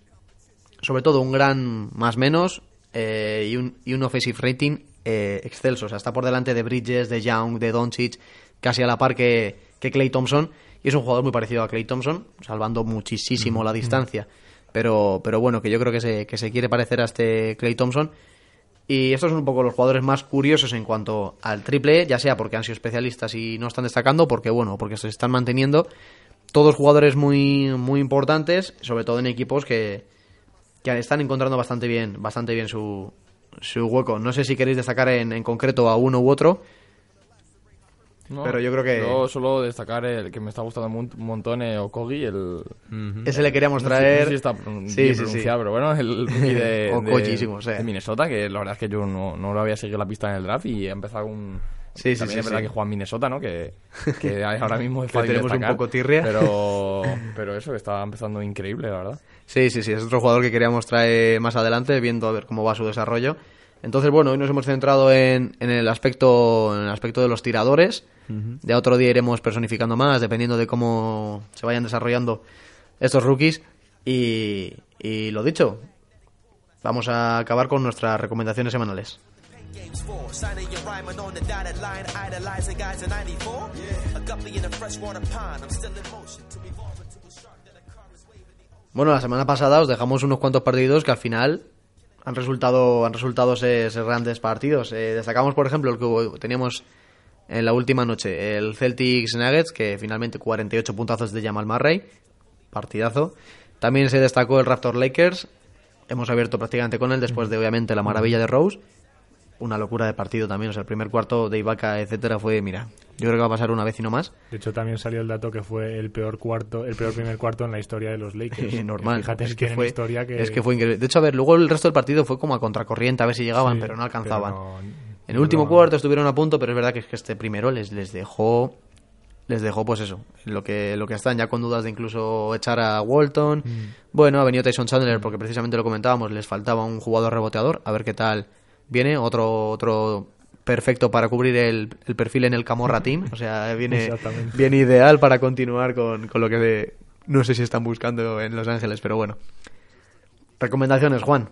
Sobre todo un gran más menos eh, y, un, y un offensive rating eh, excelso. O sea, está por delante de Bridges, de Young, de Doncic, casi a la par que, que Clay Thompson. Y es un jugador muy parecido a Clay Thompson, salvando muchísimo la distancia. Pero, pero bueno, que yo creo que se, que se quiere parecer a este Clay Thompson. Y estos son un poco los jugadores más curiosos en cuanto al triple, ya sea porque han sido especialistas y no están destacando, porque bueno, porque se están manteniendo. Todos jugadores muy, muy importantes, sobre todo en equipos que, que están encontrando bastante bien, bastante bien su, su hueco. No sé si queréis destacar en, en concreto a uno u otro, No, pero yo creo que Yo solo destacar el que me está gustando un montón eh, Okogi, el... ese le queríamos No sé- traer. No sé, si está Sí, sí, sí. pero bueno, el rookie de, O de- Kojisimo, o sea. de Minnesota, que la verdad es que yo no, no lo había seguido la pista en el draft y ha empezado un... Sí, sí, También sí, es verdad sí. que juega en Minnesota, ¿no? Que, que ahora mismo es fácil tenemos un poco tirria. Pero, pero eso, que está empezando increíble, la verdad. Sí, sí, sí, es otro jugador que queríamos traer más adelante, viendo a ver cómo va su desarrollo. Entonces, bueno, hoy nos hemos centrado en, en el aspecto en el aspecto de los tiradores. Ya otro día iremos personificando más, dependiendo de cómo se vayan desarrollando estos rookies. Y, y lo dicho, vamos a acabar con nuestras recomendaciones semanales. Games for signing your rhyming on the dotted line, idolizing guys in 94. A guppy in a freshwater pond, I'm still in motion to evolve into a shark that a car is waving. Bueno, la semana pasada os dejamos unos cuantos partidos que al final han resultado, han resultado ser, ser grandes partidos. Eh, destacamos, por ejemplo, el que teníamos en la última noche, el Celtics Nuggets, que finalmente 48 puntazos de Jamal Murray, partidazo. También se destacó el Raptor Lakers, hemos abierto prácticamente con él después de obviamente la maravilla de Rose. Una locura de partido también, o sea, el primer cuarto de Ibaka, etcétera, fue, mira, yo creo que va a pasar una vez y no más. De hecho, también salió el dato que fue el peor cuarto, el peor primer cuarto en la historia de los Lakers. normal. Fíjate es que fue, historia que... es que fue increíble. De hecho, a ver, luego el resto del partido fue como a contracorriente, a ver si llegaban, Sí, pero no alcanzaban. pero no- en el último cuarto estuvieron a punto, pero es verdad que es que este primero les, les dejó les dejó pues eso, lo que lo que están ya con dudas de incluso echar a Walton. Mm. Bueno, ha venido Tyson Chandler porque precisamente lo comentábamos, les faltaba un jugador reboteador, a ver qué tal viene, otro otro perfecto para cubrir el, el perfil en el Camorra Team, o sea, viene bien ideal para continuar con, con lo que no sé si están buscando en Los Ángeles, pero bueno. Recomendaciones, Juan.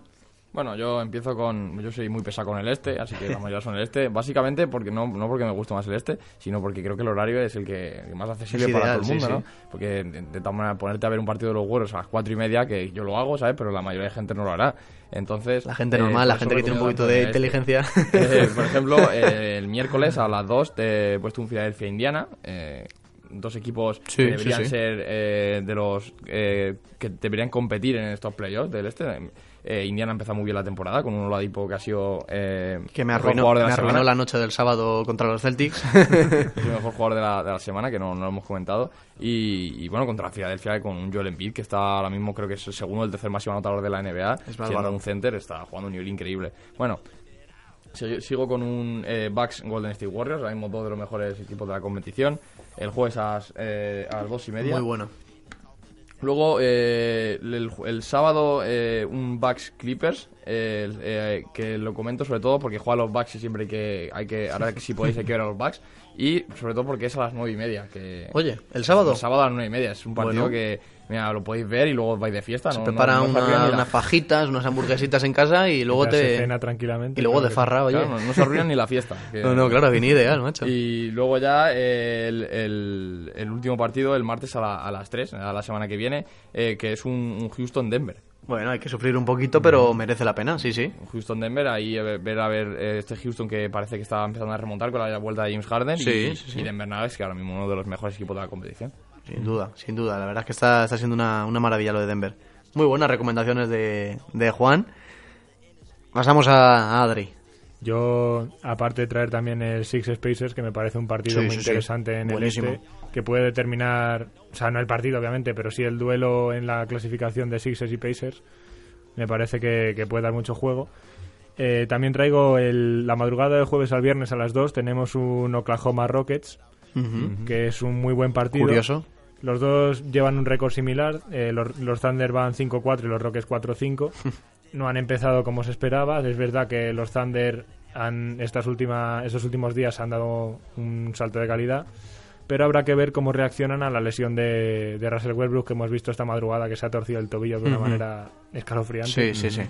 Bueno, yo empiezo con. Yo soy muy pesado con el este, así que la mayoría son el este. Básicamente porque no, no porque me guste más el este, sino porque creo que el horario es el que el más accesible Es para todo el mundo, sí, ¿no? sí. Porque manera ponerte a ver un partido de los güeros a las cuatro y media, que yo lo hago, ¿sabes? Pero la mayoría de gente no lo hará. Entonces. La gente eh, normal, la gente que tiene un poquito de el inteligencia. este. Eh, por ejemplo, eh, el miércoles a las 2 te he puesto un Filadelfia-Indiana. eh, dos equipos Sí, que deberían sí, sí. ser eh, de los eh, que deberían competir en estos playoffs del este. Eh, Indiana empezó muy bien la temporada con un Oladipo que ha sido eh, que me arruinó, jugador de me la arruinó semana. la noche del sábado contra los Celtics. Es el mejor jugador de la, de la semana, que no, no lo hemos comentado. Y, y bueno, contra Filadelfia con un Joel Embiid, que está ahora mismo, creo que es el segundo o el tercer máximo anotador de la NBA. Es siendo un center, está jugando un nivel increíble. Bueno, si- sigo con un eh, Bucks Golden State Warriors, ahora mismo dos de los mejores equipos de la competición. El jueves a eh, a las dos y media. Muy bueno. Luego, eh, el, el sábado, eh, un Bucks Clippers, eh, eh, que lo comento sobre todo porque juega a los Bucks y siempre hay que, hay que, ahora que si podéis hay que ver a los Bucks, y sobre todo porque es a las nueve y media. Que, Oye, ¿el sábado? El sábado a las nueve y media, es un partido Bueno. que, mira, lo podéis ver y luego vais de fiesta. Se no, prepara no, no os una- arruina ni la- unas fajitas, unas hamburguesitas en casa y luego te... se cena tranquilamente, Y luego claro de farra, oye. Claro, no, no se arruina ni la fiesta. que- No, no, claro, viene ideal, macho. Y luego ya eh, el, el- el último partido, el martes a, la- a las 3, a la semana que viene, eh, que es un, un Houston-Denver. Bueno, hay que sufrir un poquito, pero merece la pena, sí, sí. Houston-Denver, ahí a ver, ver a ver eh, este Houston que parece que está empezando a remontar con la vuelta de James Harden Sí, y, sí, sí. y Denver Nuggets, que ahora mismo uno de los mejores equipos de la competición. Sin duda, sin duda. La verdad es que está, está siendo una, una maravilla lo de Denver. Muy buenas recomendaciones de, de Juan. Pasamos a, a Adri. Yo, aparte de traer también el Six Spacers, que me parece un partido Sí, muy sí, sí. interesante en Buenísimo. el este, que puede determinar, o sea, no el partido obviamente, pero sí el duelo en la clasificación de Sixers y Pacers, me parece que, que puede dar mucho juego. Eh, también traigo el- la madrugada del jueves al viernes a las 2, tenemos un Oklahoma Rockets, que es un muy buen partido. Curioso. Los dos llevan un récord similar. eh, los, los Thunder van 5-4 y los Rockets 4-5. No han empezado como se esperaba. Es verdad que los Thunder han, estas últimas, estos últimos días han dado un salto de calidad. Pero habrá que ver cómo reaccionan a la lesión de, de Russell Westbrook que hemos visto esta madrugada que se ha torcido el tobillo de una manera escalofriante. Sí, sí, sí.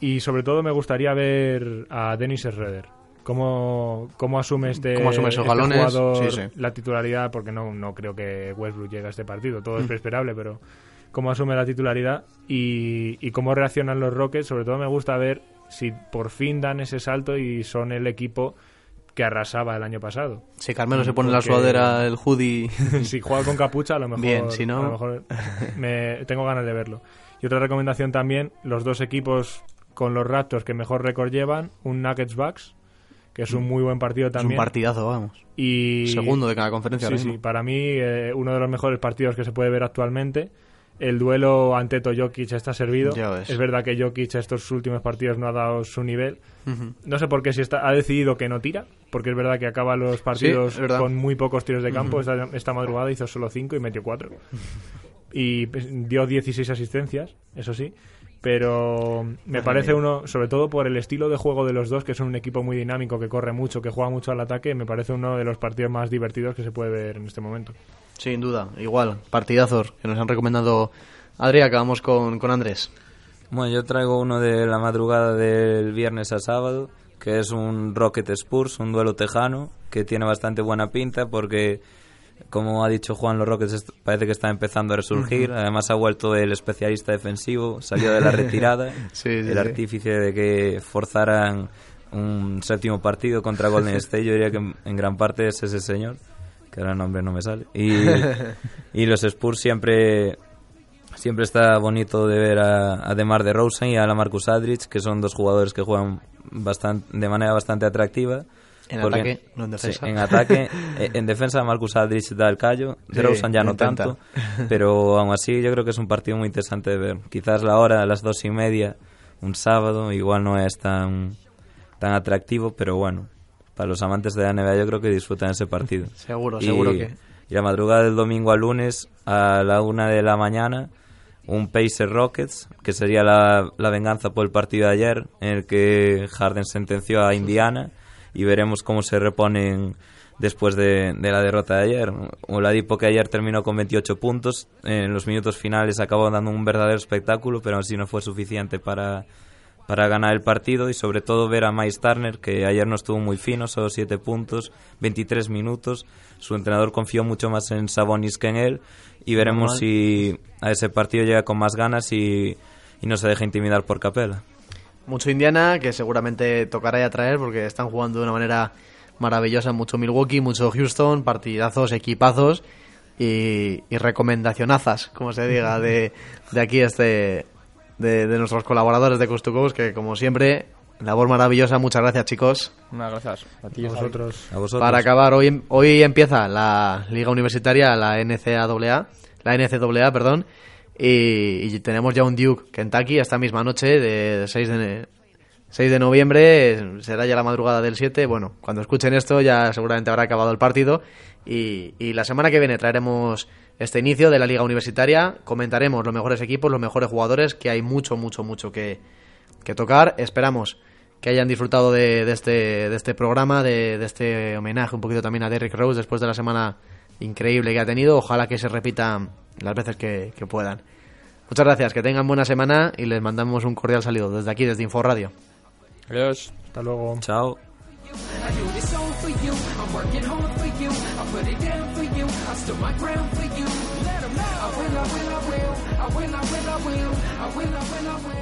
Y sobre todo me gustaría ver a Dennis Schroeder. ¿Cómo, cómo asume este, ¿Cómo asume esos este galones? jugador Sí, sí. la titularidad? Porque no, no creo que Westbrook llegue a este partido. Todo es Mm. preesperable, pero cómo asume la titularidad y, y cómo reaccionan los Rockets. Sobre todo me gusta ver si por fin dan ese salto y son el equipo que arrasaba el año pasado. Si Carmelo se pone la Porque- sudadera, el hoodie. si juega con capucha, a lo mejor, Bien, si no- a lo mejor me, tengo ganas de verlo. Y otra recomendación también, los dos equipos con los Raptors que mejor récord llevan, un Nuggets Bucks, que es un muy buen partido Es también. un partidazo, vamos. Y Segundo de cada conferencia Sí, sí, para mí eh, uno de los mejores partidos que se puede ver actualmente. El duelo ante Jokic está servido. Ya ves. Es verdad que Jokic estos últimos partidos no ha dado su nivel. No sé por qué si está, ha decidido que no tira, porque es verdad que acaba los partidos es con muy pocos tiros de campo. Ujú. esta, esta madrugada hizo solo 5 y metió 4. y pues, dio 16 asistencias, eso sí. Pero me parece uno, sobre todo por el estilo de juego de los dos, que son un equipo muy dinámico, que corre mucho, que juega mucho al ataque, me parece uno de los partidos más divertidos que se puede ver en este momento. Sin duda, igual, partidazos que nos han recomendado Adri. Acabamos con, con Andrés. Bueno, yo traigo uno de la madrugada del viernes a sábado, que es un Rocket Spurs, un duelo tejano, que tiene bastante buena pinta porque, como ha dicho Juan, los Rockets parece que están empezando a resurgir. Además ha vuelto el especialista defensivo, salió de la retirada, Sí, sí, el sí. artífice de que forzaran un séptimo partido contra Golden State. Yo diría que en, gran parte es ese señor, que ahora el nombre no me sale. Y, y los Spurs siempre Siempre está bonito de ver a, a DeMar DeRozan y a la Marcus Aldridge, que son dos jugadores que juegan bastante, de manera bastante atractiva. En Porque- ataque, no en defensa. Sí, en ataque. Eh, en defensa Marcus Aldridge da el callo, Sí, ya no intenta. tanto, pero aún así yo creo que es un partido muy interesante de ver. Quizás la hora a las dos y media, un sábado, igual no es tan, tan atractivo, pero bueno, para los amantes de la NBA yo creo que disfrutan ese partido. Seguro, Y- seguro que- Y la madrugada del domingo al lunes a la una de la mañana, un Pacer Rockets, que sería la, la venganza por el partido de ayer, en el que Harden sentenció a Indiana, y veremos cómo se reponen después de, de la derrota de ayer. Oladipo que ayer terminó con 28 puntos, en los minutos finales acabó dando un verdadero espectáculo, pero así no fue suficiente para, para ganar el partido y sobre todo ver a Miles Turner que ayer no estuvo muy fino, solo 7 puntos, 23 minutos. Su entrenador confió mucho más en Sabonis que en él y veremos Normal. si a ese partido llega con más ganas y, y no se deja intimidar por Capela. Mucho Indiana, que seguramente tocará ya traer porque están jugando de una manera maravillosa. Mucho Milwaukee, mucho Houston, partidazos, equipazos y, y recomendacionazas, como se diga, de, de aquí este de, de nuestros colaboradores de Coast to Coast, que como siempre, labor maravillosa. Muchas gracias, chicos. Muchas gracias. A ti, A Javi. vosotros. A vosotros. Para acabar, hoy, hoy empieza la Liga Universitaria, la NCAA, la NCAA, perdón, y, tenemos ya un Duke Kentucky esta misma noche de 6 de, 6 de noviembre, será ya la madrugada del 7, bueno, cuando escuchen esto ya seguramente habrá acabado el partido y, y la semana que viene traeremos este inicio de la Liga Universitaria, comentaremos los mejores equipos, los mejores jugadores, que hay mucho, mucho, mucho que, que tocar, esperamos que hayan disfrutado de, de este, de este programa, de, de este homenaje un poquito también a Derrick Rose después de la semana increíble que ha tenido. Ojalá que se repita las veces que, que puedan. Muchas gracias, que tengan buena semana y les mandamos un cordial saludo desde aquí, desde Inforadio. Adiós. Hasta luego. Chao. I will, I will, I will.